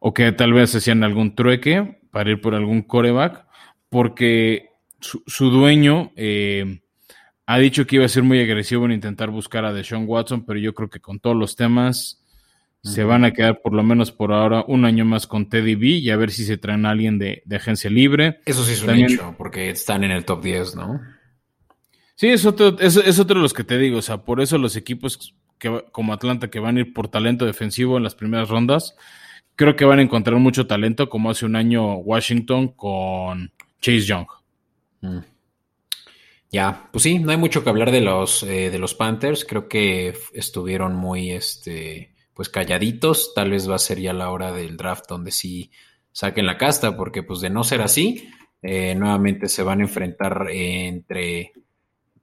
Speaker 1: o que tal vez hacían algún trueque para ir por algún coreback, porque su, dueño eh, ha dicho que iba a ser muy agresivo en intentar buscar a Deshaun Watson, pero yo creo que con todos los temas se van a quedar por lo menos por ahora un año más con Teddy B y a ver si se traen a alguien de, agencia libre.
Speaker 2: Eso sí es un hecho, porque están en el top 10, ¿no?
Speaker 1: Sí, es otro, es, es otro de los que te digo, o sea, por eso los equipos que, como Atlanta que van a ir por talento defensivo en las primeras rondas. Creo que van a encontrar mucho talento, como hace un año Washington con Chase Young.
Speaker 2: Mm. Ya, pues sí, no hay mucho que hablar de los, eh, de los Panthers. Creo que estuvieron muy este, pues calladitos. Tal vez va a ser ya la hora del draft donde sí saquen la casta, porque pues de no ser así, eh, nuevamente se van a enfrentar entre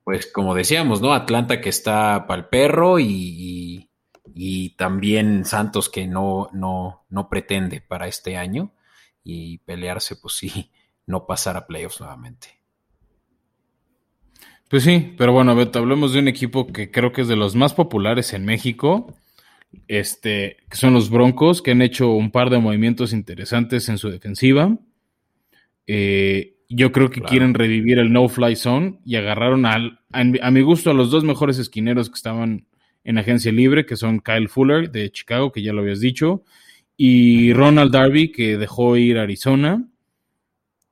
Speaker 2: pues como decíamos, ¿no? Atlanta que está para el perro y, también Santos que no, no, no pretende para este año y pelearse, pues sí, no pasar a playoffs nuevamente.
Speaker 1: Pues sí, pero bueno, Beto, hablemos de un equipo que creo que es de los más populares en México, este, que son los Broncos, que han hecho un par de movimientos interesantes en su defensiva. Eh, yo creo que quieren revivir el no-fly zone y agarraron al, a, mi gusto a los dos mejores esquineros que estaban en agencia libre, que son Kyle Fuller de Chicago, que ya lo habías dicho, y Ronald Darby, que dejó ir a Arizona.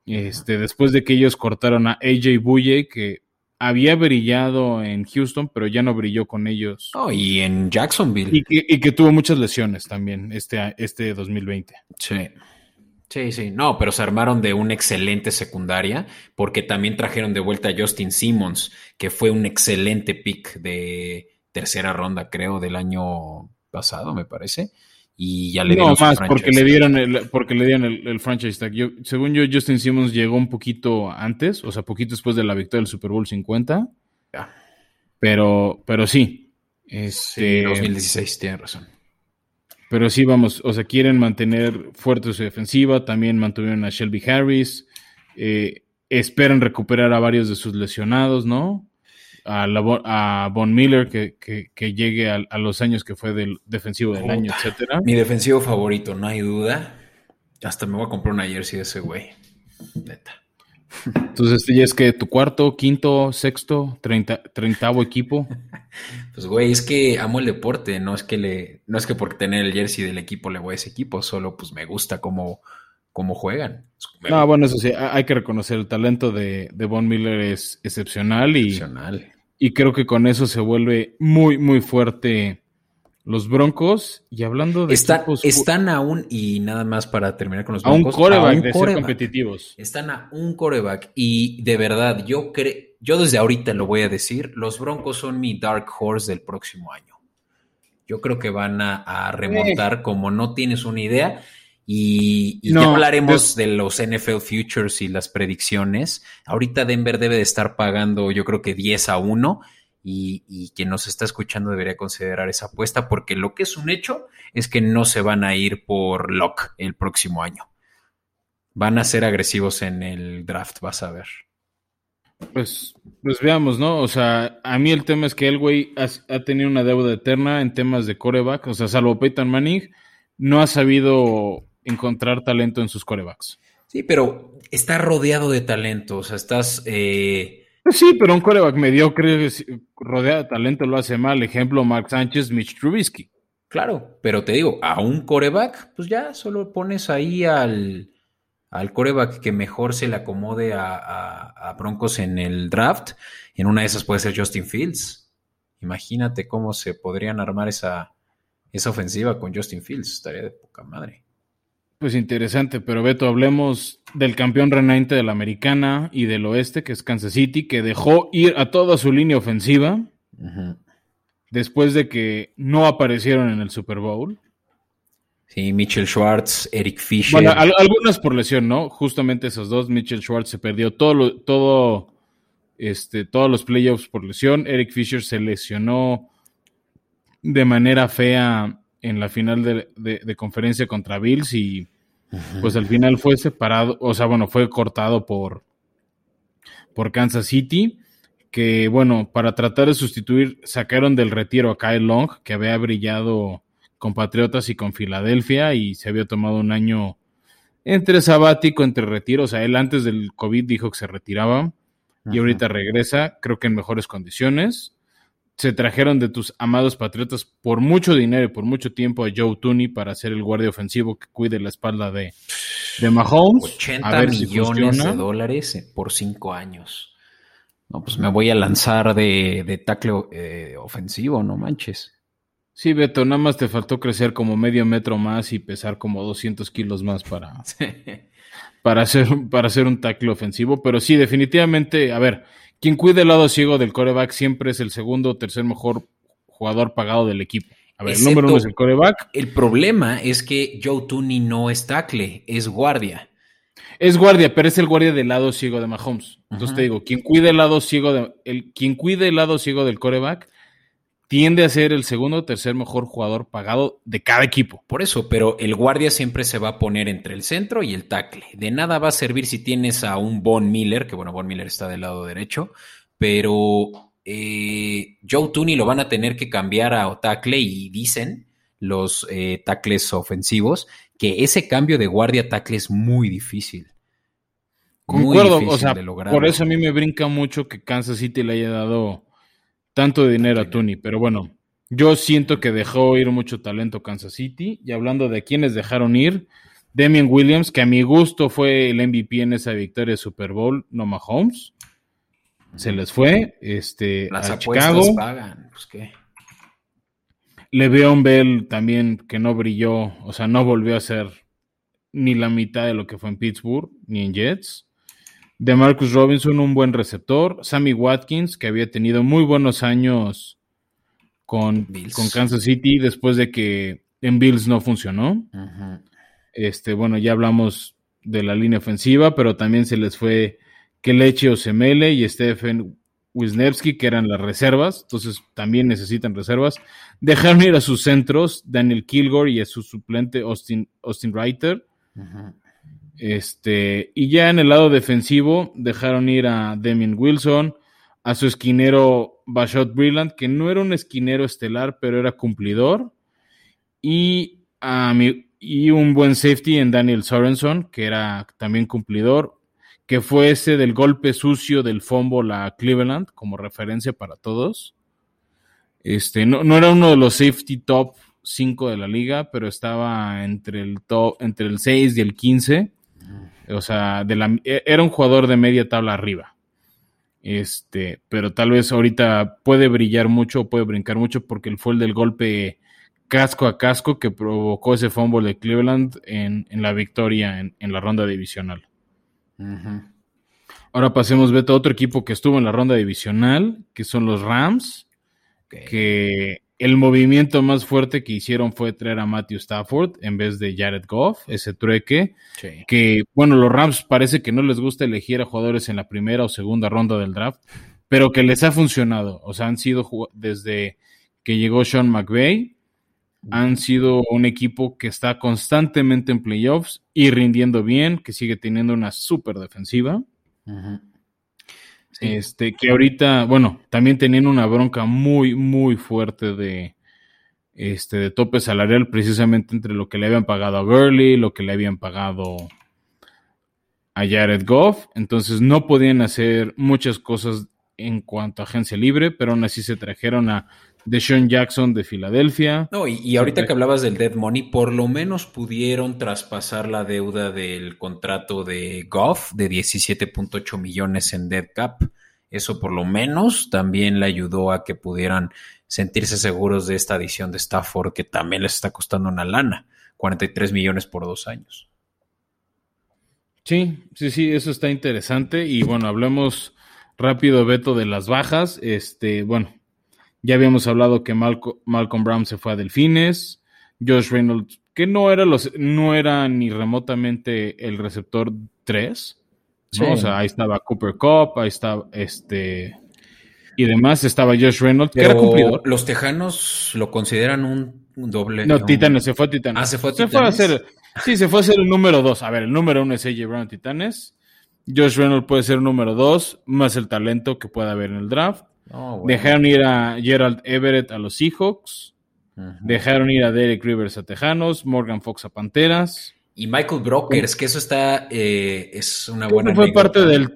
Speaker 1: Este, después de que ellos cortaron a AJ Buye, que había brillado en Houston, pero ya no brilló con ellos.
Speaker 2: Oh, y en Jacksonville.
Speaker 1: Y que, y que tuvo muchas lesiones también este, este 2020.
Speaker 2: Sí. Sí, sí, no, pero se armaron de una excelente secundaria porque también trajeron de vuelta a Justin Simmons, que fue un excelente pick de tercera ronda, creo, del año pasado, me parece. Y ya le dieron
Speaker 1: No, más porque le dieron el, porque le dieron el, el franchise tag. Yo, según yo, Justin Simmons llegó un poquito antes, o sea, poquito después de la victoria del Super Bowl 50.
Speaker 2: Ya.
Speaker 1: Pero, pero sí.
Speaker 2: Sí,
Speaker 1: Este,
Speaker 2: 2016, tiene razón.
Speaker 1: Pero sí, vamos, o sea, quieren mantener fuerte su defensiva, también mantuvieron a Shelby Harris, eh, esperan recuperar a varios de sus lesionados, ¿no? A, la a Von Miller, que, que- que llegue a, a los años que fue del defensivo del
Speaker 2: Puta.
Speaker 1: año, etcétera.
Speaker 2: Mi defensivo favorito, no hay duda. Hasta me voy a comprar una jersey de ese güey. Neta.
Speaker 1: Entonces, ya es que tu cuarto, quinto, sexto, treinta, treintavo equipo.
Speaker 2: Pues güey, es que amo el deporte, no es que le, no es que por tener el jersey del equipo le voy a ese equipo, solo pues me gusta cómo, cómo juegan. Me
Speaker 1: No, bueno, eso sí, ha- hay que reconocer el talento de, de Von Miller es excepcional y,
Speaker 2: excepcional.
Speaker 1: y creo que con eso se vuelve muy, muy fuerte los Broncos. Y hablando de
Speaker 2: Están,
Speaker 1: equipos,
Speaker 2: están aún, y nada más para terminar con los
Speaker 1: a un
Speaker 2: Broncos,
Speaker 1: coreback
Speaker 2: un
Speaker 1: de ser competitivos.
Speaker 2: Están a un coreback y de verdad, yo creo, yo desde ahorita lo voy a decir, los Broncos son mi dark horse del próximo año. Yo creo que van a, a remontar como no tienes una idea y, y
Speaker 1: No,
Speaker 2: ya hablaremos de los NFL Futures y las predicciones. Ahorita Denver debe de estar pagando yo creo que 10 a 1 y, y quien nos está escuchando debería considerar esa apuesta porque lo que es un hecho es que no se van a ir por lock el próximo año. Van a ser agresivos en el draft, vas a ver.
Speaker 1: Pues, pues veamos, ¿no? O sea, a mí el tema es que el güey ha, ha tenido una deuda eterna en temas de coreback. O sea, salvo Peyton Manning, no ha sabido encontrar talento en sus corebacks.
Speaker 2: Sí, pero está rodeado de talento, o sea, estás... eh,
Speaker 1: Pues sí, pero un coreback mediocre rodeado de talento lo hace mal. Ejemplo, Mark Sánchez, Mitch Trubisky.
Speaker 2: Claro, pero te digo, a un coreback, pues ya solo pones ahí al, al coreback que mejor se le acomode a, a- a Broncos en el draft. En una de esas puede ser Justin Fields. Imagínate cómo se podrían armar esa, esa ofensiva con Justin Fields. Estaría de poca madre.
Speaker 1: Pues interesante, pero Beto, hablemos del campeón reinante de la americana y del oeste, que es Kansas City, que dejó ir a toda su línea ofensiva después de que no aparecieron en el Super Bowl.
Speaker 2: Sí, Mitchell Schwartz, Eric Fisher.
Speaker 1: Bueno, al- algunas por lesión, ¿no? Justamente esos dos, Mitchell Schwartz se perdió todo, lo- todo, este, todos los playoffs por lesión. Eric Fisher se lesionó de manera fea en la final de, de- de conferencia contra Bills y pues al final fue separado, o sea, bueno, fue cortado por, por Kansas City, que bueno, para tratar de sustituir, sacaron del retiro a Kyle Long, que había brillado con Patriotas y con Filadelfia y se había tomado un año entre sabático, entre retiro, o sea, él antes del COVID dijo que se retiraba y ahorita regresa, creo que en mejores condiciones. Se trajeron de tus amados Patriotas por mucho dinero y por mucho tiempo a Joe Tooney para ser el guardia ofensivo que cuide la espalda de, de Mahomes.
Speaker 2: 80
Speaker 1: a ver si
Speaker 2: millones de dólares eh, por cinco años. No, pues me voy a lanzar de, de tackle eh, ofensivo, no manches.
Speaker 1: Sí, Beto, nada más te faltó crecer como medio metro más y pesar como 200 kilos más para, para, hacer, para hacer un tackle ofensivo. Pero sí, definitivamente, a ver, quien cuide el lado ciego del coreback siempre es el segundo o tercer mejor jugador pagado del equipo. A ver, el número uno es el coreback.
Speaker 2: El problema es que Joe Tooney no es tackle, es guardia.
Speaker 1: Es guardia, pero es el guardia del lado ciego de Mahomes. Entonces
Speaker 2: Ajá.
Speaker 1: te digo, quien cuide el lado ciego de, el, quien cuide el lado ciego del coreback tiende a ser el segundo o tercer mejor jugador pagado de cada equipo.
Speaker 2: Por eso, pero el guardia siempre se va a poner entre el centro y el tackle. De nada va a servir si tienes a un Von Miller, que bueno, Von Miller está del lado derecho, pero eh, Joe Tooney lo van a tener que cambiar a tackle y dicen los eh, tackles ofensivos que ese cambio de guardia a tackle es muy difícil. Muy
Speaker 1: Concuerdo,
Speaker 2: difícil
Speaker 1: o sea,
Speaker 2: de lograr.
Speaker 1: por eso a mí me brinca mucho que Kansas City le haya dado tanto dinero a Tooney, pero bueno, yo siento que dejó ir mucho talento Kansas City y hablando de quienes dejaron ir, Damian Williams, que a mi gusto fue el MVP en esa victoria de Super Bowl, no Mahomes. se les fue. Este,
Speaker 2: Las
Speaker 1: a Chicago.
Speaker 2: pagan. Pues qué.
Speaker 1: Le'Veon Bell también que no brilló, o sea, no volvió a ser ni la mitad de lo que fue en Pittsburgh ni en Jets. De Marcus Robinson, un buen receptor. Sammy Watkins, que había tenido muy buenos años con, con Kansas City después de que en Bills no funcionó. Este, bueno, ya hablamos de la línea ofensiva, pero también se les fue Kelechi Osemele y Stephen Wisniewski, que eran las reservas, entonces también necesitan reservas. Dejaron ir a sus centros, Daniel Kilgore y a su suplente Austin, Austin Reiter. Este, y ya en el lado defensivo dejaron ir a Demian Wilson, a su esquinero Bashot Brilland, que no era un esquinero estelar, pero era cumplidor, y, a y un buen safety en Daniel Sorenson, que era también cumplidor, que fue ese del golpe sucio del fumble a Cleveland, como referencia para todos. Este, no, no era uno de los safety top 5 de la liga, pero estaba entre el top, entre el 6 y el 15. O sea, de la, e- era un jugador de media tabla arriba. Este, pero tal vez ahorita puede brillar mucho, puede brincar mucho, porque él fue el del golpe casco a casco que provocó ese fumble de Cleveland en, en la victoria en, en la ronda divisional. Ahora pasemos, Beto, a otro equipo que estuvo en la ronda divisional, que son los Rams, que el movimiento más fuerte que hicieron fue traer a Matthew Stafford en vez de Jared Goff, ese trueque,
Speaker 2: Sí.
Speaker 1: que bueno, los Rams parece que no les gusta elegir a jugadores en la primera o segunda ronda del draft, pero que les ha funcionado, o sea, han sido desde que llegó Sean McVay, han sido un equipo que está constantemente en playoffs y rindiendo bien, que sigue teniendo una súper defensiva.
Speaker 2: Ujú.
Speaker 1: Este, que ahorita, bueno, también tenían una bronca muy, muy fuerte de, este, de tope salarial, precisamente entre lo que le habían pagado a Gurley, lo que le habían pagado a Jared Goff. Entonces no podían hacer muchas cosas en cuanto a agencia libre, pero aún así se trajeron a Deshaun Jackson de Filadelfia.
Speaker 2: No, y, y ahorita que hablabas del Dead Money, por lo menos pudieron traspasar la deuda del contrato de Goff de 17.8 millones en Dead Cap. Eso por lo menos también le ayudó a que pudieran sentirse seguros de esta adición de Stafford, que también les está costando una lana, 43 millones por dos años.
Speaker 1: Sí, sí, sí, eso está interesante. Y bueno, hablemos rápido, Beto, de las bajas. Este, bueno, ya habíamos hablado que Malco- Malcolm Brown se fue a Delfines. Josh Reynolds, que no era los, no era ni remotamente el receptor 3. ¿no?
Speaker 2: Sí.
Speaker 1: O sea, ahí estaba Cooper Cup, ahí estaba este y demás, estaba Josh Reynolds, que era cumplidor.
Speaker 2: los Tejanos lo consideran un, un doble.
Speaker 1: No,
Speaker 2: un-
Speaker 1: Titanes, se fue a Titanes.
Speaker 2: Ah, se fue a
Speaker 1: a
Speaker 2: Titanes.
Speaker 1: hacer, sí, se fue a hacer el número 2. A ver, el número 1 es AJ Brown Titanes. Josh Reynolds puede ser el número 2, más el talento que pueda haber en el draft.
Speaker 2: Bueno.
Speaker 1: Dejaron ir a Gerald Everett a los Seahawks. Dejaron ir a Derek Rivers a Tejanos, Morgan Fox a Panteras.
Speaker 2: Y Michael Brokers, que eso está, eh, es una buena
Speaker 1: fue
Speaker 2: anécdota.
Speaker 1: parte del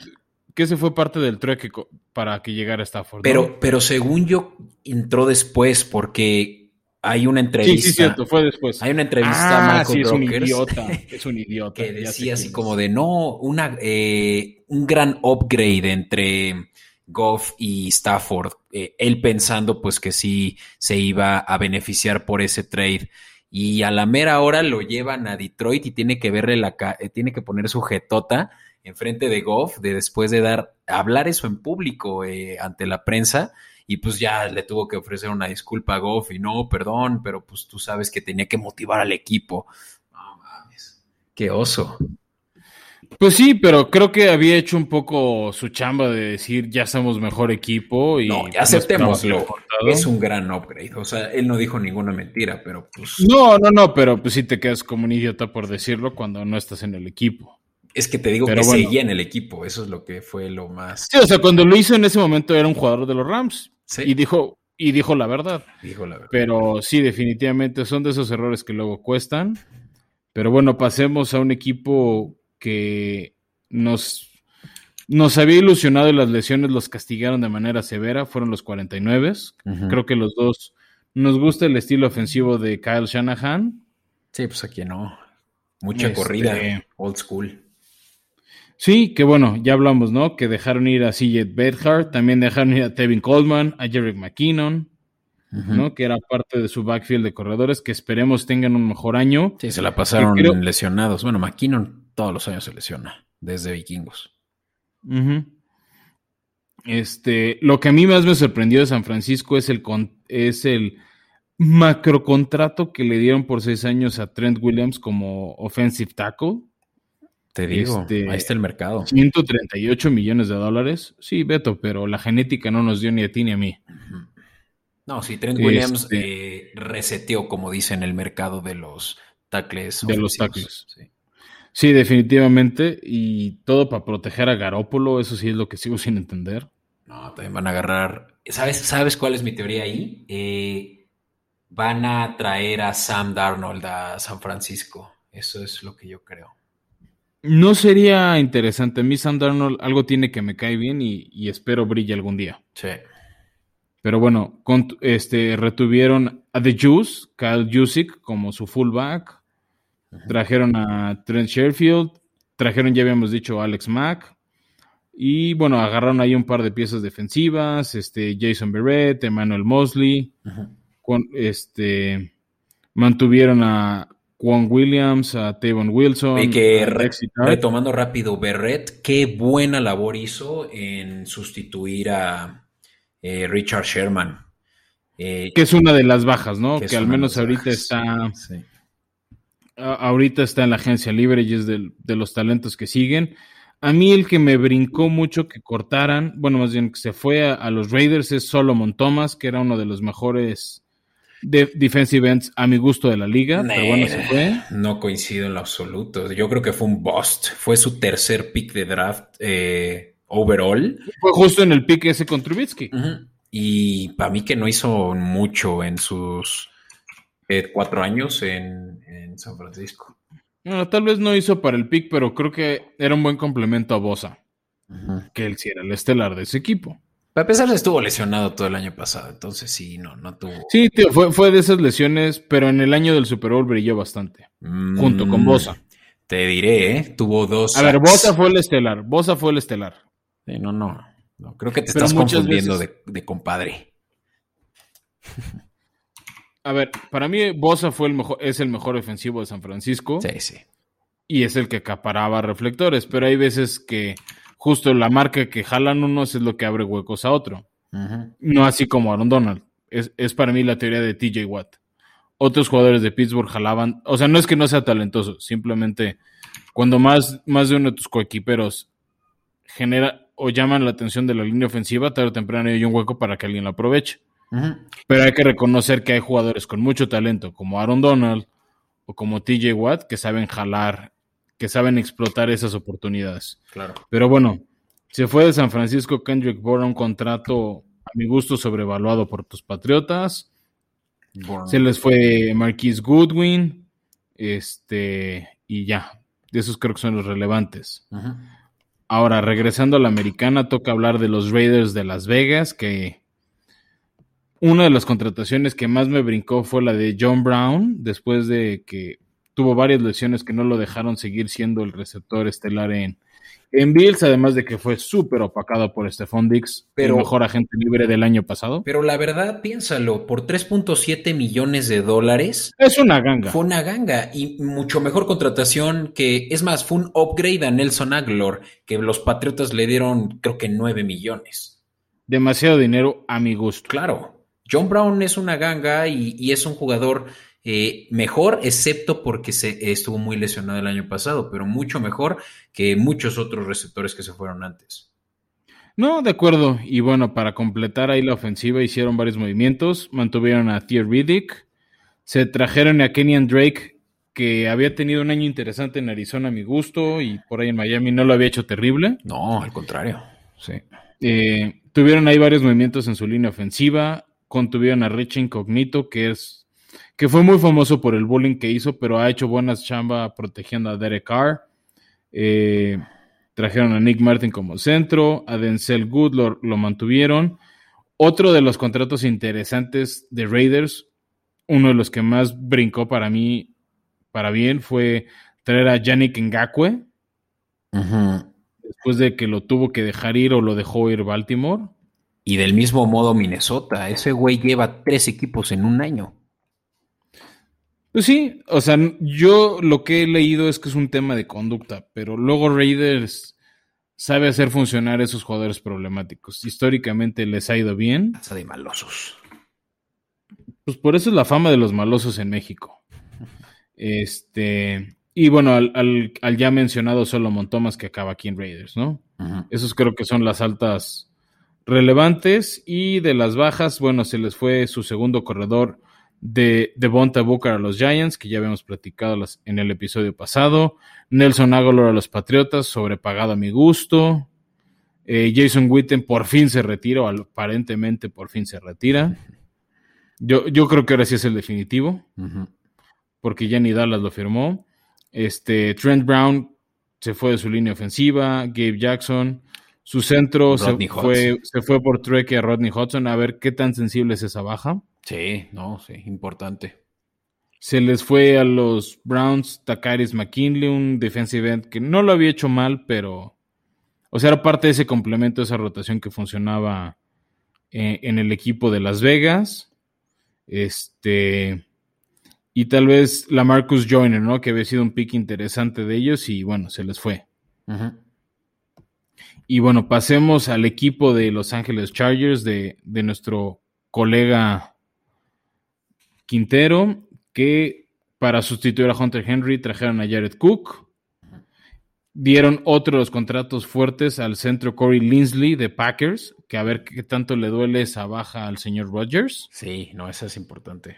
Speaker 1: que ese fue parte del trueque para que llegara Stafford. ¿no?
Speaker 2: Pero, pero según yo, entró después porque hay una
Speaker 1: sí,
Speaker 2: entrevista.
Speaker 1: sí, cierto, fue después.
Speaker 2: Hay una entrevista
Speaker 1: ah,
Speaker 2: a
Speaker 1: sí,
Speaker 2: Michael
Speaker 1: es un
Speaker 2: Brokers
Speaker 1: idiota, es un idiota.
Speaker 2: que decía así
Speaker 1: es.
Speaker 2: como de no, una, eh, un gran upgrade entre Goff y Stafford. Eh, él pensando pues que sí se iba a beneficiar por ese trade. Y a la mera hora lo llevan a Detroit y tiene que verle la eh, tiene que poner su jetota enfrente de Goff de después de dar hablar eso en público eh, ante la prensa y pues ya le tuvo que ofrecer una disculpa a Goff y no, perdón, pero pues tú sabes que tenía que motivar al equipo. No mames. Qué oso.
Speaker 1: Pues sí, pero creo que había hecho un poco su chamba de decir ya somos mejor equipo y
Speaker 2: No, aceptémoslo. Es un gran upgrade. O sea, él no dijo ninguna mentira, pero pues
Speaker 1: No, no, no, pero pues sí te quedas como un idiota por decirlo cuando no estás en el equipo.
Speaker 2: es que te digo
Speaker 1: Pero
Speaker 2: que
Speaker 1: bueno.
Speaker 2: seguía en el equipo. Eso es lo que fue lo más.
Speaker 1: Sí, o sea, cuando lo hizo en ese momento era un jugador de los Rams
Speaker 2: Sí,
Speaker 1: y dijo y dijo la verdad.
Speaker 2: dijo la verdad.
Speaker 1: Pero sí, definitivamente son de esos errores que luego cuestan. Pero bueno, pasemos a un equipo que nos, nos había ilusionado y las lesiones los castigaron de manera severa. Fueron los 49.
Speaker 2: Ujú.
Speaker 1: Creo que los dos nos gusta el estilo ofensivo de Kyle Shanahan.
Speaker 2: Sí, pues aquí no. Mucha
Speaker 1: Este-
Speaker 2: corrida. Old school.
Speaker 1: Sí, que bueno, ya hablamos, ¿no? Que dejaron ir a CJ Bedhart, también dejaron ir a Tevin Coleman, a Jerry McKinnon, ¿no? Que era parte de su backfield de corredores, que esperemos tengan un mejor año.
Speaker 2: Sí, se la pasaron lesionados. Bueno, McKinnon todos los años se lesiona, desde vikingos.
Speaker 1: Este, lo que a mí más me sorprendió de San Francisco es el, es el macro contrato que le dieron por seis años a Trent Williams como offensive tackle.
Speaker 2: Te digo, este, ahí está el mercado.
Speaker 1: 138 millones de dólares. Sí, Beto, pero la genética no nos dio ni a ti ni a mí.
Speaker 2: No, sí, Trent Williams este eh, reseteó, como dicen, el mercado de los tackles.
Speaker 1: De los tackles. Sí. Definitivamente. Y todo para proteger a Garópolo, eso sí es lo que sigo sin entender.
Speaker 2: No, también van a agarrar. ¿Sabes, ¿sabes cuál es mi teoría ahí? Eh, van a traer a Sam Darnold a San Francisco. Eso es lo que yo creo.
Speaker 1: No sería interesante. A mí Sam Darnold algo tiene que me cae bien y, espero brille algún día.
Speaker 2: Sí.
Speaker 1: Pero bueno, este, retuvieron a The Juice, Kyle Jusic como su fullback. Trajeron a Trent Sherfield. Trajeron, ya habíamos dicho, a Alex Mack. Y bueno, agarraron ahí un par de piezas defensivas. Este, Jason Berrett, Emmanuel Mosley. Con, este, mantuvieron a Juan Williams, a Tavon Wilson.
Speaker 2: Y que retomando rápido, Berret, qué buena labor hizo en sustituir a eh, Richard Sherman.
Speaker 1: Eh, que es una de las bajas, ¿no? Que, al menos ahorita está. Ahorita está en la agencia libre y es de, de, los talentos que siguen. A mí el que me brincó mucho que cortaran, bueno, más bien que se fue a, a los Raiders es Solomon Thomas, que era uno de los mejores de defensive ends a mi gusto de la liga, pero bueno, se fue.
Speaker 2: No coincido en lo absoluto. Yo creo que fue un bust. Fue su tercer pick de draft eh, overall.
Speaker 1: Fue justo en el pick ese con Trubisky.
Speaker 2: Y para mí que no hizo mucho en sus eh, cuatro años en, San Francisco.
Speaker 1: Bueno, tal vez no hizo para el pick, pero creo que era un buen complemento a Bosa. Que él sí era el estelar de ese equipo.
Speaker 2: A pesar de estuvo lesionado todo el año pasado, entonces sí, no, no tuvo.
Speaker 1: Sí, tío, fue, fue de esas lesiones, pero en el año del Super Bowl brilló bastante. junto con mm, Bosa.
Speaker 2: Te diré, ¿eh? Tuvo dos.
Speaker 1: A ver, Bosa fue el estelar. Bosa fue el estelar.
Speaker 2: no, no, no. Creo que te estás confundiendo de, de, compadre.
Speaker 1: A ver, para mí Bosa fue el mejor, es el mejor ofensivo de San Francisco.
Speaker 2: Sí, sí.
Speaker 1: Y es el que acaparaba reflectores, pero hay veces que justo la marca que jalan unos es lo que abre huecos a otro. No así como Aaron Donald. Es, para mí la teoría de TJ Watt. Otros jugadores de Pittsburgh jalaban, o sea, no es que no sea talentoso, simplemente cuando más, más de uno de tus coequiperos genera o llaman la atención de la línea ofensiva, tarde o temprano hay un hueco para que alguien lo aproveche. Pero hay que reconocer que hay jugadores con mucho talento, como Aaron Donald o como TJ Watt, que saben jalar que saben explotar esas oportunidades.
Speaker 2: Claro.
Speaker 1: Pero bueno, se fue de San Francisco Kendrick Bourne un contrato a mi gusto sobrevaluado por tus Patriotas. Se les fue Marquise Goodwin, este, y ya, de esos creo que son los relevantes. Ahora, regresando a la americana, toca hablar de los Raiders de Las Vegas, que una de las contrataciones que más me brincó fue la de John Brown, después de que tuvo varias lesiones que no lo dejaron seguir siendo el receptor estelar en, en Bills, además de que fue súper opacado por Stephon Dix, pero, el mejor agente libre del año pasado.
Speaker 2: Pero la verdad, piénsalo, por 3.7 millones de dólares.
Speaker 1: Es una ganga.
Speaker 2: Fue una ganga y mucho mejor contratación que, es más, fue un upgrade a Nelson Aguilar, que los Patriotas le dieron creo que 9 millones.
Speaker 1: Demasiado dinero a mi gusto.
Speaker 2: Claro. John Brown es una ganga y, y es un jugador eh, mejor, excepto porque se estuvo muy lesionado el año pasado, pero mucho mejor que muchos otros receptores que se fueron antes.
Speaker 1: No, de acuerdo. Y bueno, para completar ahí la ofensiva hicieron varios movimientos. Mantuvieron a Thier Riddick. Se trajeron a Kenyan Drake, que había tenido un año interesante en Arizona a mi gusto y por ahí en Miami no lo había hecho terrible.
Speaker 2: No, al contrario. Sí.
Speaker 1: Eh, tuvieron ahí varios movimientos en su línea ofensiva. Contuvieron a Rich Incognito, que es que fue muy famoso por el bullying que hizo, pero ha hecho buenas chamba protegiendo a Derek Carr. Eh, trajeron a Nick Martin como centro, a Denzel Good lo, mantuvieron. Otro de los contratos interesantes de Raiders, uno de los que más brincó para mí, para bien, fue traer a Yannick Ngakwe, después de que lo tuvo que dejar ir o lo dejó ir Baltimore.
Speaker 2: Y del mismo modo Minnesota, ese güey lleva tres equipos en un año.
Speaker 1: Pues sí, o sea, yo lo que he leído es que es un tema de conducta, pero luego Raiders sabe hacer funcionar esos jugadores problemáticos. Históricamente les ha ido bien.
Speaker 2: Casa de malosos.
Speaker 1: Pues por eso es la fama de los malosos en México. Este, y bueno, al, ya mencionado Solomon Thomas que acaba aquí en Raiders, ¿no? Esos creo que son las altas relevantes. Y de las bajas, bueno, se les fue su segundo corredor de Devonta Booker a los Giants, que ya habíamos platicado en el episodio pasado. Nelson Aguilar a los Patriotas, sobrepagado a mi gusto. Eh, Jason Witten por fin se retira, o aparentemente por fin se retira. Yo, yo creo que ahora sí es el definitivo, porque ya ni Dallas lo firmó. Este, Trent Brown se fue de su línea ofensiva, Gabe Jackson, su centro se fue, se fue, por Trek a Rodney Hudson, a ver qué tan sensible es esa baja.
Speaker 2: Sí, no, sí, importante.
Speaker 1: Se les fue a los Browns Takaris McKinley, un defensive end que no lo había hecho mal, pero, o sea, era parte de ese complemento, esa rotación que funcionaba eh, en el equipo de Las Vegas. Este, y tal vez la Marcus Joyner, ¿no? Que había sido un pick interesante de ellos y bueno, se les fue. Y bueno, pasemos al equipo de Los Ángeles Chargers de, de nuestro colega Quintero, que para sustituir a Hunter Henry trajeron a Jared Cook. Dieron otros contratos fuertes al centro Corey Linsley de Packers, que a ver qué tanto le duele esa baja al señor Rodgers.
Speaker 2: Sí, no, eso es importante.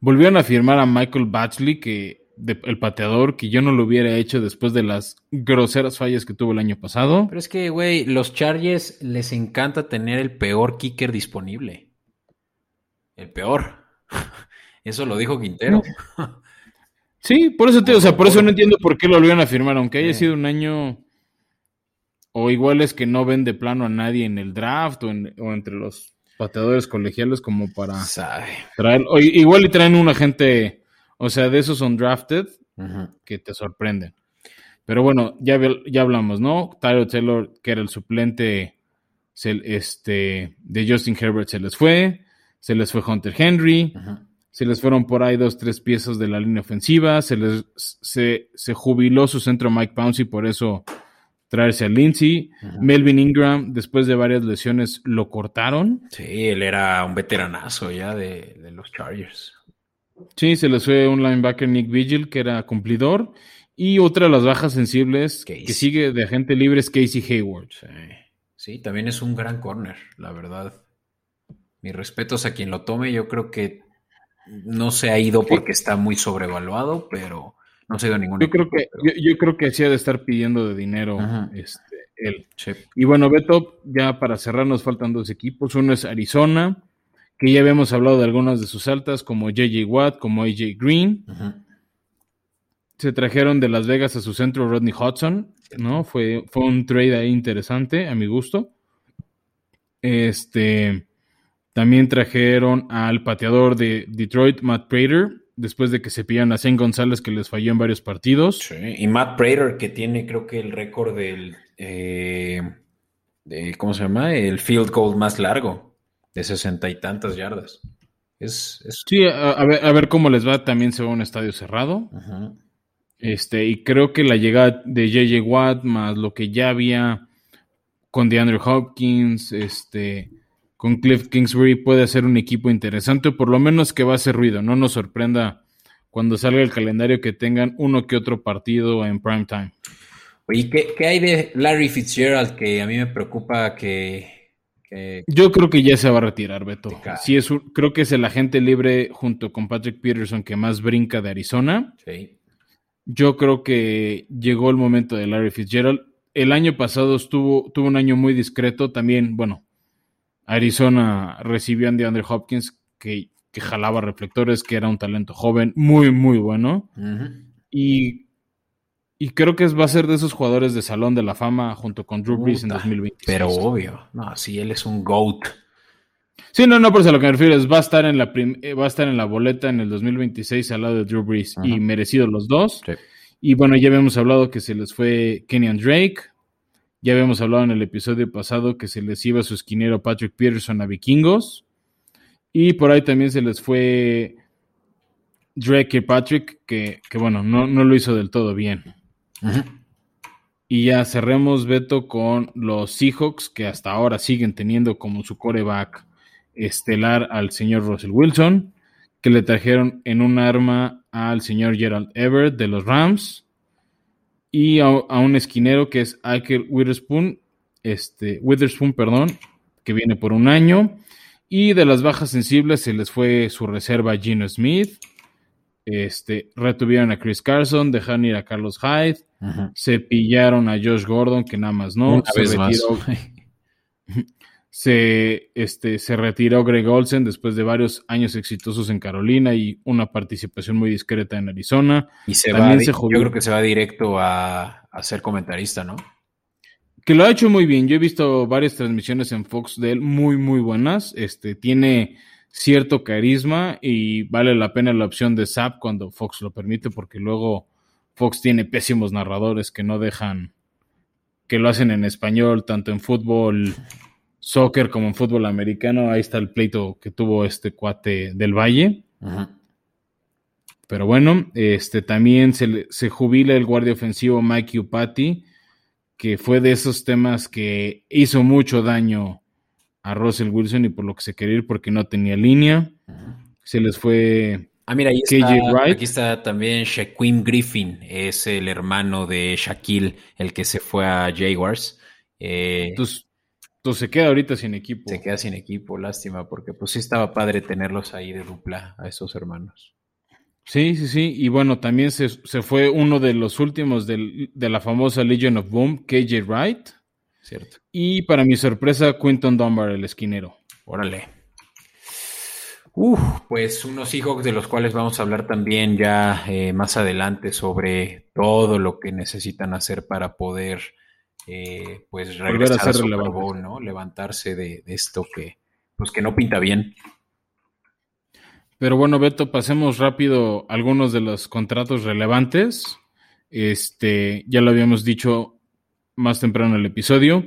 Speaker 1: Volvieron a firmar a Michael Batchley, que el pateador, que yo no lo hubiera hecho después de las groseras fallas que tuvo el año pasado.
Speaker 2: Pero es que, güey, los Chargers les encanta tener el peor kicker disponible. El peor. Eso lo dijo Quintero.
Speaker 1: Sí, por eso te, o sea, por eso no entiendo por qué lo volvieron a firmar, aunque haya sido un año o igual es que no ven de plano a nadie en el draft o, o entre los pateadores colegiales como para traer, o, igual y traen un agente, o sea, de esos undrafted que te sorprenden. Pero bueno, ya, ya hablamos, ¿no? Tyler Taylor, que era el suplente este, de Justin Herbert, se les fue. Se les fue Hunter Henry. Se les fueron por ahí dos, tres piezas de la línea ofensiva. Se les se, se jubiló su centro Mike Pouncey, por eso traerse a Lindsay. Melvin Ingram, después de varias lesiones, lo cortaron.
Speaker 2: Sí, él era un veteranazo ya de, los Chargers.
Speaker 1: Sí, se les fue un linebacker Nick Vigil, que era cumplidor. Y otra de las bajas sensibles que sigue de agente libre es Casey Hayward.
Speaker 2: Sí. también es un gran corner, la verdad. Mis respetos a quien lo tome. Yo creo que no se ha ido porque está muy sobrevaluado, pero no se ha ido ningún.
Speaker 1: Yo creo que, yo, creo que sí ha de estar pidiendo de dinero este, él. Y bueno, Beto, ya para cerrar nos faltan dos equipos. Uno es Arizona, que ya habíamos hablado de algunas de sus altas, como JJ Watt, como AJ Green. Se trajeron de Las Vegas a su centro Rodney Hudson, ¿no? Fue, fue un trade ahí interesante, a mi gusto. Este. También trajeron al pateador de Detroit, Matt Prater, después de que se pillan a Zane González que les falló en varios partidos.
Speaker 2: Sí, y Matt Prater que tiene creo que el récord del, eh, ¿cómo se llama? El field goal más largo, de sesenta y tantas yardas. Es,
Speaker 1: Sí, a, ver, cómo les va, también se va a un estadio cerrado. Este, y creo que la llegada de JJ Watt, más lo que ya había con DeAndre Hopkins, este con Cliff Kingsbury puede ser un equipo interesante, o por lo menos que va a hacer ruido, no nos sorprenda cuando salga el calendario que tengan uno que otro partido en prime time.
Speaker 2: Oye, ¿qué, hay de Larry Fitzgerald que a mí me preocupa que,
Speaker 1: Yo creo que ya se va a retirar, Beto. Sí, es creo que es el agente libre junto con Patrick Peterson que más brinca de Arizona. Sí. Yo creo que llegó el momento de Larry Fitzgerald. El año pasado estuvo, tuvo un año muy discreto, también, bueno, Arizona recibió a DeAndre Hopkins, que, jalaba reflectores, que era un talento joven, muy, muy bueno. y, y, creo que va a ser de esos jugadores de Salón de la Fama junto con Drew Brees en 2020.
Speaker 2: Pero obvio, no, sí, él es un GOAT.
Speaker 1: Sí, no, no, por eso a lo que me refiero es, va a estar en la, eh, va a estar en la boleta en el 2026 al lado de Drew Brees y merecidos los dos. Y bueno, ya habíamos hablado que se les fue Kenyan Drake. Ya habíamos hablado en el episodio pasado que se les iba su esquinero Patrick Peterson a Vikingos. Y por ahí también se les fue Drake y Patrick, que, bueno, no, lo hizo del todo bien. Y ya cerremos, Beto, con los Seahawks, que hasta ahora siguen teniendo como su coreback estelar al señor Russell Wilson, que le trajeron en un arma al señor Gerald Everett de los Rams y a, un esquinero que es Iker Witherspoon, este, Witherspoon, perdón, que viene por un año. Y de las bajas sensibles se les fue su reserva Gino Smith. Este, retuvieron a Chris Carson, dejaron ir a Carlos Hyde, se pillaron a Josh Gordon, que nada más no, se retiró. se, este, se retiró Greg Olsen después de varios años exitosos en Carolina y una participación muy discreta en Arizona.
Speaker 2: Y se va, yo creo que se va directo a, a, ser comentarista, ¿no?
Speaker 1: Que lo ha hecho muy bien. Yo he visto varias transmisiones en Fox de él muy, muy buenas. Este, tiene cierto carisma y vale la pena la opción de Zap cuando Fox lo permite, porque luego Fox tiene pésimos narradores que no dejan, que lo hacen en español, tanto en fútbol soccer como en fútbol americano. Ahí está el pleito que tuvo este cuate del Valle. Pero bueno, este también se, se, jubila el guardia ofensivo Mike Upati, que fue de esos temas que hizo mucho daño a Russell Wilson y por lo que se quería ir porque no tenía línea. Se les fue.
Speaker 2: Ah, mira, ahí está, aquí está también Shaquem Griffin, es el hermano de Shaquille, el que se fue a Jaguars.
Speaker 1: Eh, Entonces, entonces se queda ahorita sin equipo.
Speaker 2: Se queda sin equipo, lástima, porque pues sí estaba padre tenerlos ahí de dupla a esos hermanos.
Speaker 1: Sí, sí, sí. Y bueno, también se, fue uno de los últimos de la famosa Legion of Boom, KJ Wright.
Speaker 2: Cierto.
Speaker 1: Y para mi sorpresa, Quinton Dunbar, el esquinero.
Speaker 2: Órale. Uf, pues unos Seahawks de los cuales vamos a hablar también ya eh, más adelante sobre todo lo que necesitan hacer para poder eh, pues regresar a, ser ¿no? Levantarse de, esto que, pues que no pinta bien.
Speaker 1: Pero bueno, Beto, pasemos rápido algunos de los contratos relevantes. Este, ya lo habíamos dicho más temprano el episodio.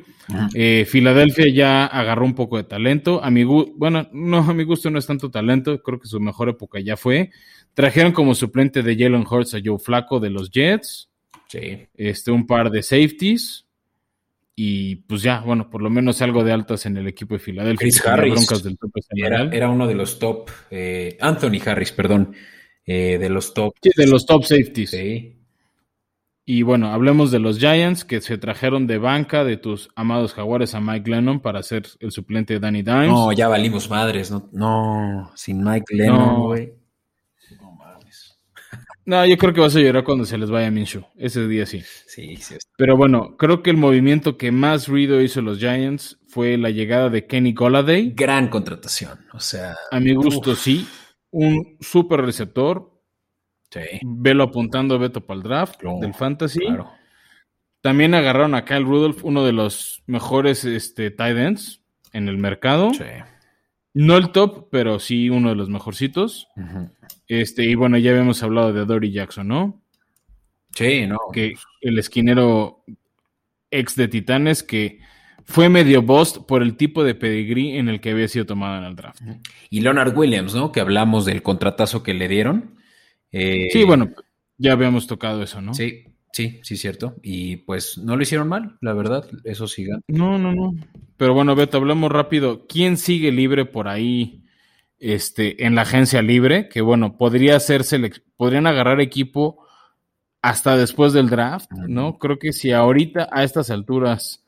Speaker 1: Eh, Filadelfia ya agarró un poco de talento. A mi bueno, no, a mi gusto no es tanto talento, creo que su mejor época ya fue. Trajeron como suplente de Jalen Hurts a Joe Flaco de los Jets.
Speaker 2: Sí.
Speaker 1: Este, un par de safeties. Y pues ya, bueno, por lo menos algo de altas en el equipo de Filadelfia.
Speaker 2: Chris Harris. era, uno de los top, eh, Anthony Harris, perdón, eh, de los top.
Speaker 1: Sí, de los top safeties. Sí. Y bueno, hablemos de los Giants que se trajeron de banca de tus amados jaguares a Mike Lennon para ser el suplente de Danny Dimes.
Speaker 2: No, ya valimos madres, no, no sin Mike Lennon, güey.
Speaker 1: No, yo creo que vas a llorar cuando se les vaya Minshew. Ese día sí.
Speaker 2: Sí, sí.
Speaker 1: Pero bueno, creo que el movimiento que más ruido hizo los Giants fue la llegada de Kenny Golladay.
Speaker 2: Gran contratación. O sea.
Speaker 1: A mi gusto, sí. Un súper receptor.
Speaker 2: Sí.
Speaker 1: Velo apuntando a Beto para el draft del Fantasy. Claro. También agarraron a Kyle Rudolph, uno de los mejores este, tight ends en el mercado.
Speaker 2: Sí.
Speaker 1: No el top, pero sí uno de los mejorcitos. Este, y bueno, ya habíamos hablado de Dory Jackson, ¿no?
Speaker 2: Sí, no.
Speaker 1: Que el esquinero ex de Titanes que fue medio bust por el tipo de pedigrí en el que había sido tomado en el draft.
Speaker 2: Y Leonard Williams, ¿no? Que hablamos del contratazo que le dieron.
Speaker 1: Eh, sí, bueno, ya habíamos tocado eso, ¿no?
Speaker 2: Sí, sí, sí, cierto. Y pues no lo hicieron mal, la verdad, eso sí.
Speaker 1: No, no, no. Pero bueno, Beto, hablamos rápido. ¿Quién sigue libre por ahí? este, en la agencia libre, que bueno, podría ser podrían agarrar equipo hasta después del draft, ¿no? Creo que si ahorita a estas alturas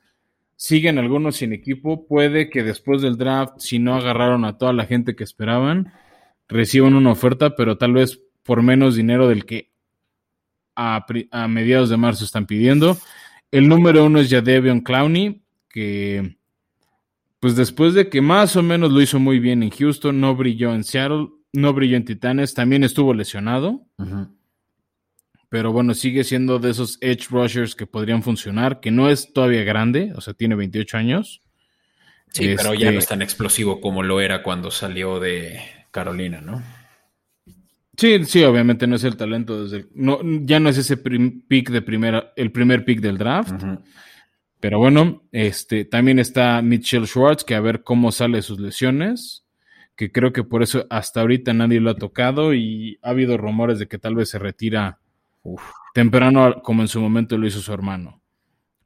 Speaker 1: siguen algunos sin equipo, puede que después del draft, si no agarraron a toda la gente que esperaban, reciban una oferta, pero tal vez por menos dinero del que a, a mediados de marzo están pidiendo. El número uno es Jadevion Clowney, que pues después de que más o menos lo hizo muy bien en Houston, no brilló en Seattle, no brilló en Titanes, también estuvo lesionado. Pero bueno, sigue siendo de esos edge rushers que podrían funcionar, que no es todavía grande, o sea, tiene 28 años.
Speaker 2: Sí, pero ya no es este tan explosivo como lo era cuando salió de Carolina, ¿no?
Speaker 1: Sí, sí, obviamente no es el talento desde no, ya no es ese pick de primera, el primer pick del draft. Pero bueno, este también está Mitchell Schwartz, que a ver cómo sale sus lesiones, que creo que por eso hasta ahorita nadie lo ha tocado y ha habido rumores de que tal vez se retira temprano como en su momento lo hizo su hermano.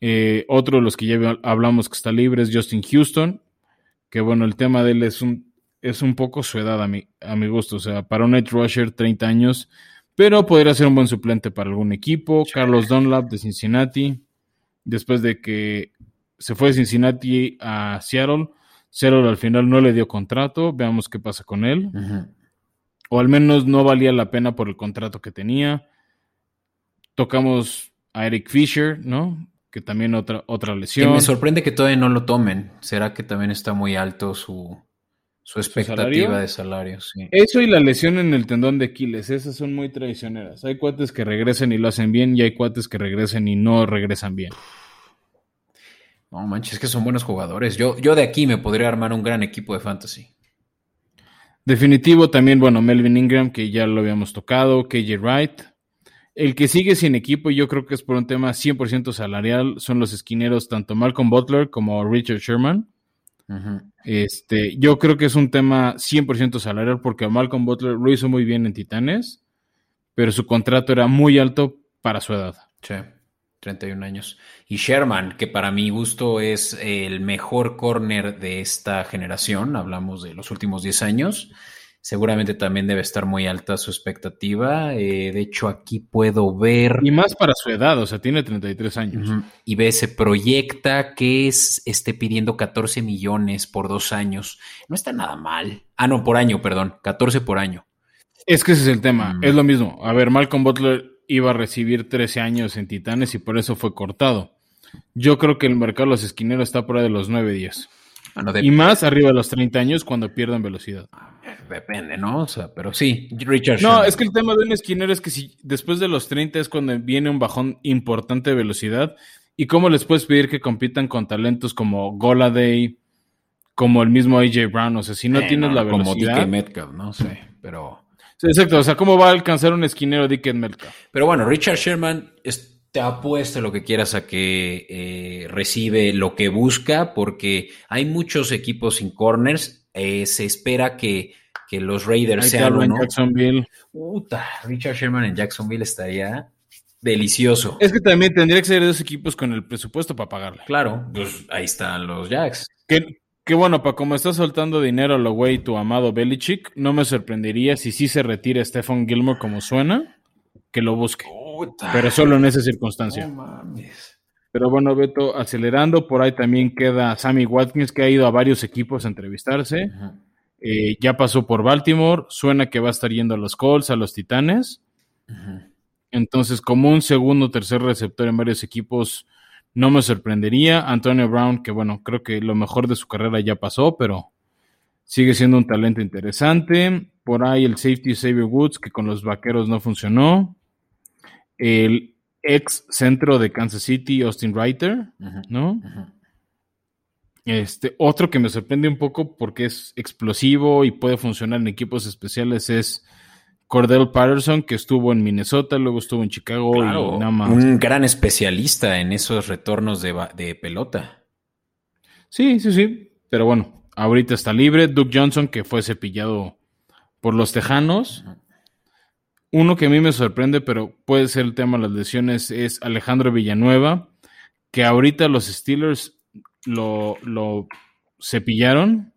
Speaker 1: Eh, otro de los que ya hablamos que está libre es Justin Houston, que bueno, el tema de él es un es un poco su edad a mi, a mi gusto. O sea, para un edge rusher, 30 años, pero podría ser un buen suplente para algún equipo. Carlos Dunlap de Cincinnati, después de que se fue de Cincinnati a Seattle, Seattle al final no le dio contrato. Veamos qué pasa con él. O al menos no valía la pena por el contrato que tenía. Tocamos a Eric Fisher, ¿no? Que también otra, otra lesión.
Speaker 2: me sorprende que todavía no lo tomen. ¿Será que también está muy alto su, su expectativa de salario, sí.
Speaker 1: Eso y la lesión en el tendón de Aquiles, esas son muy traicioneras. Hay cuates que regresen y lo hacen bien y hay cuates que regresen y no regresan bien.
Speaker 2: No manches, es que son buenos jugadores. Yo, yo de aquí me podría armar un gran equipo de fantasy.
Speaker 1: Definitivo también, bueno, Melvin Ingram, que ya lo habíamos tocado, KJ Wright. El que sigue sin equipo, yo creo que es por un tema 100% salarial, son los esquineros tanto Malcolm Butler como Richard Sherman. Este, yo creo que es un tema 100% salarial porque Malcolm Butler lo hizo muy bien en Titanes, pero su contrato era muy alto para su edad.
Speaker 2: Sí, 31 años. Y Sherman, que para mi gusto es el mejor corner de esta generación, hablamos de los últimos 10 años. Seguramente también debe estar muy alta su expectativa. Eh, de hecho, aquí puedo ver.
Speaker 1: Y más para su edad, o sea, tiene 33 años.
Speaker 2: Y ve, se proyecta que es, esté pidiendo 14 millones por dos años. No está nada mal. Ah, no, por año, perdón. 14 por año.
Speaker 1: Es que ese es el tema. Es lo mismo. A ver, Malcolm Butler iba a recibir 13 años en Titanes y por eso fue cortado. Yo creo que el mercado de los esquineros está por ahí de los 9-10. Y más arriba de los 30 años cuando pierden velocidad.
Speaker 2: Depende, ¿no? O sea, pero sí, Richard.
Speaker 1: No, es que el tema de un esquinero es que si después de los 30 es cuando viene un bajón importante de velocidad. ¿Y cómo les puedes pedir que compitan con talentos como Goladay, como el mismo AJ Brown? O sea, si no eh, tienes la velocidad.
Speaker 2: Como DK Metcalf, no sé, pero.
Speaker 1: exacto, o sea, ¿cómo va a alcanzar un esquinero DK Metcalf?
Speaker 2: Pero bueno, Richard Sherman te apuesto lo que quieras a que eh, recibe lo que busca, porque hay muchos equipos sin corners. Eh, se espera que, los Raiders sean uno.
Speaker 1: Jacksonville.
Speaker 2: Puta, Richard Sherman en Jacksonville estaría delicioso.
Speaker 1: Es que también tendría que ser dos equipos con el presupuesto para pagarle.
Speaker 2: Claro, pues ahí están los Jacks.
Speaker 1: Que, bueno, para como está soltando dinero lo güey tu amado Belichick, no me sorprendería si sí se retira Stephen Gilmore como suena, que lo busque. Pero solo en esa circunstancia. Pero bueno, Beto, acelerando, por ahí también queda Sammy Watkins, que ha ido a varios equipos a entrevistarse. Eh, ya pasó por Baltimore, suena que va a estar yendo a los Colts, a los Titanes. Entonces, como un segundo o tercer receptor en varios equipos, no me sorprendería. Antonio Brown, que bueno, creo que lo mejor de su carrera ya pasó, pero sigue siendo un talento interesante. Por ahí el safety Xavier Woods, que con los vaqueros no funcionó el ex centro de Kansas City, Austin Reiter, ¿no? Este, otro que me sorprende un poco porque es explosivo y puede funcionar en equipos especiales es Cordell Patterson, que estuvo en Minnesota, luego estuvo en Chicago y nada más.
Speaker 2: Un gran especialista en esos retornos de, pelota.
Speaker 1: Sí, sí, sí. Pero bueno, ahorita está libre. Duke Johnson, que fue cepillado por los Tejanos. Uno que a mí me sorprende, pero puede ser el tema de las lesiones, es Alejandro Villanueva, que ahorita los Steelers lo, cepillaron.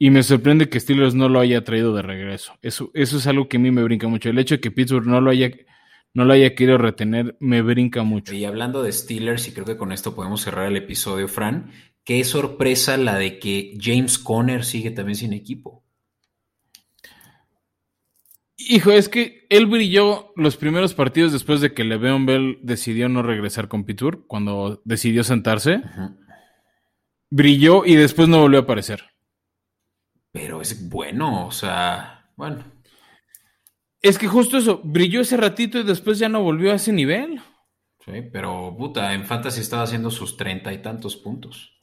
Speaker 1: Y me sorprende que Steelers no lo haya traído de regreso. Eso, eso es algo que a mí me brinca mucho. El hecho de que Pittsburgh no lo haya, no lo haya querido retener me brinca mucho.
Speaker 2: Y hablando de Steelers, y creo que con esto podemos cerrar el episodio, Fran, qué sorpresa la de que James Conner sigue también sin equipo.
Speaker 1: Hijo, es que él brilló los primeros partidos después de que Le'Veon Bell decidió no regresar con Pitur, cuando decidió sentarse. Brilló y después no volvió a aparecer.
Speaker 2: Pero es bueno, o sea, bueno.
Speaker 1: Es que justo eso, brilló ese ratito y después ya no volvió a ese nivel.
Speaker 2: Sí, pero puta, en Fantasy estaba haciendo sus treinta y tantos puntos.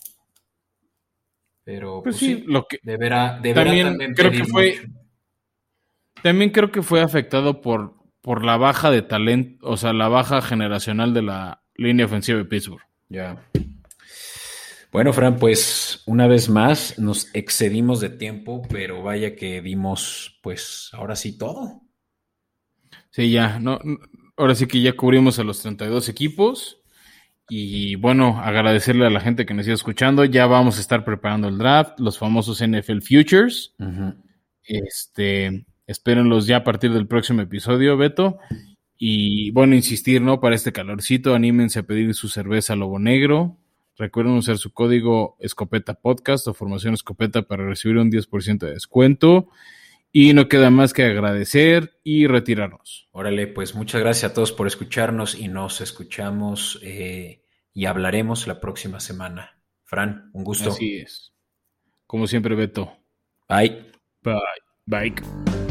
Speaker 2: Pero
Speaker 1: pues, pues sí, lo que
Speaker 2: deberá, también,
Speaker 1: creo que fue También creo que fue afectado por, por la baja de talento, o sea, la baja generacional de la línea ofensiva de Pittsburgh.
Speaker 2: Ya. Bueno, Fran, pues una vez más nos excedimos de tiempo, pero vaya que dimos, pues ahora sí todo.
Speaker 1: Sí, ya, no, ahora sí que ya cubrimos a los 32 equipos. Y bueno, agradecerle a la gente que nos sigue escuchando. Ya vamos a estar preparando el draft, los famosos NFL Futures. Este, espérenlos ya a partir del próximo episodio, Beto. Y bueno, insistir, ¿no? Para este calorcito, anímense a pedir su cerveza Lobo Negro. Recuerden usar su código Escopeta Podcast o Formación Escopeta para recibir un 10% de descuento. Y no queda más que agradecer y retirarnos.
Speaker 2: Órale, pues muchas gracias a todos por escucharnos y nos escuchamos eh, y hablaremos la próxima semana. Fran, un gusto.
Speaker 1: Así es. Como siempre, Beto.
Speaker 2: Bye.
Speaker 1: Bye. Bye.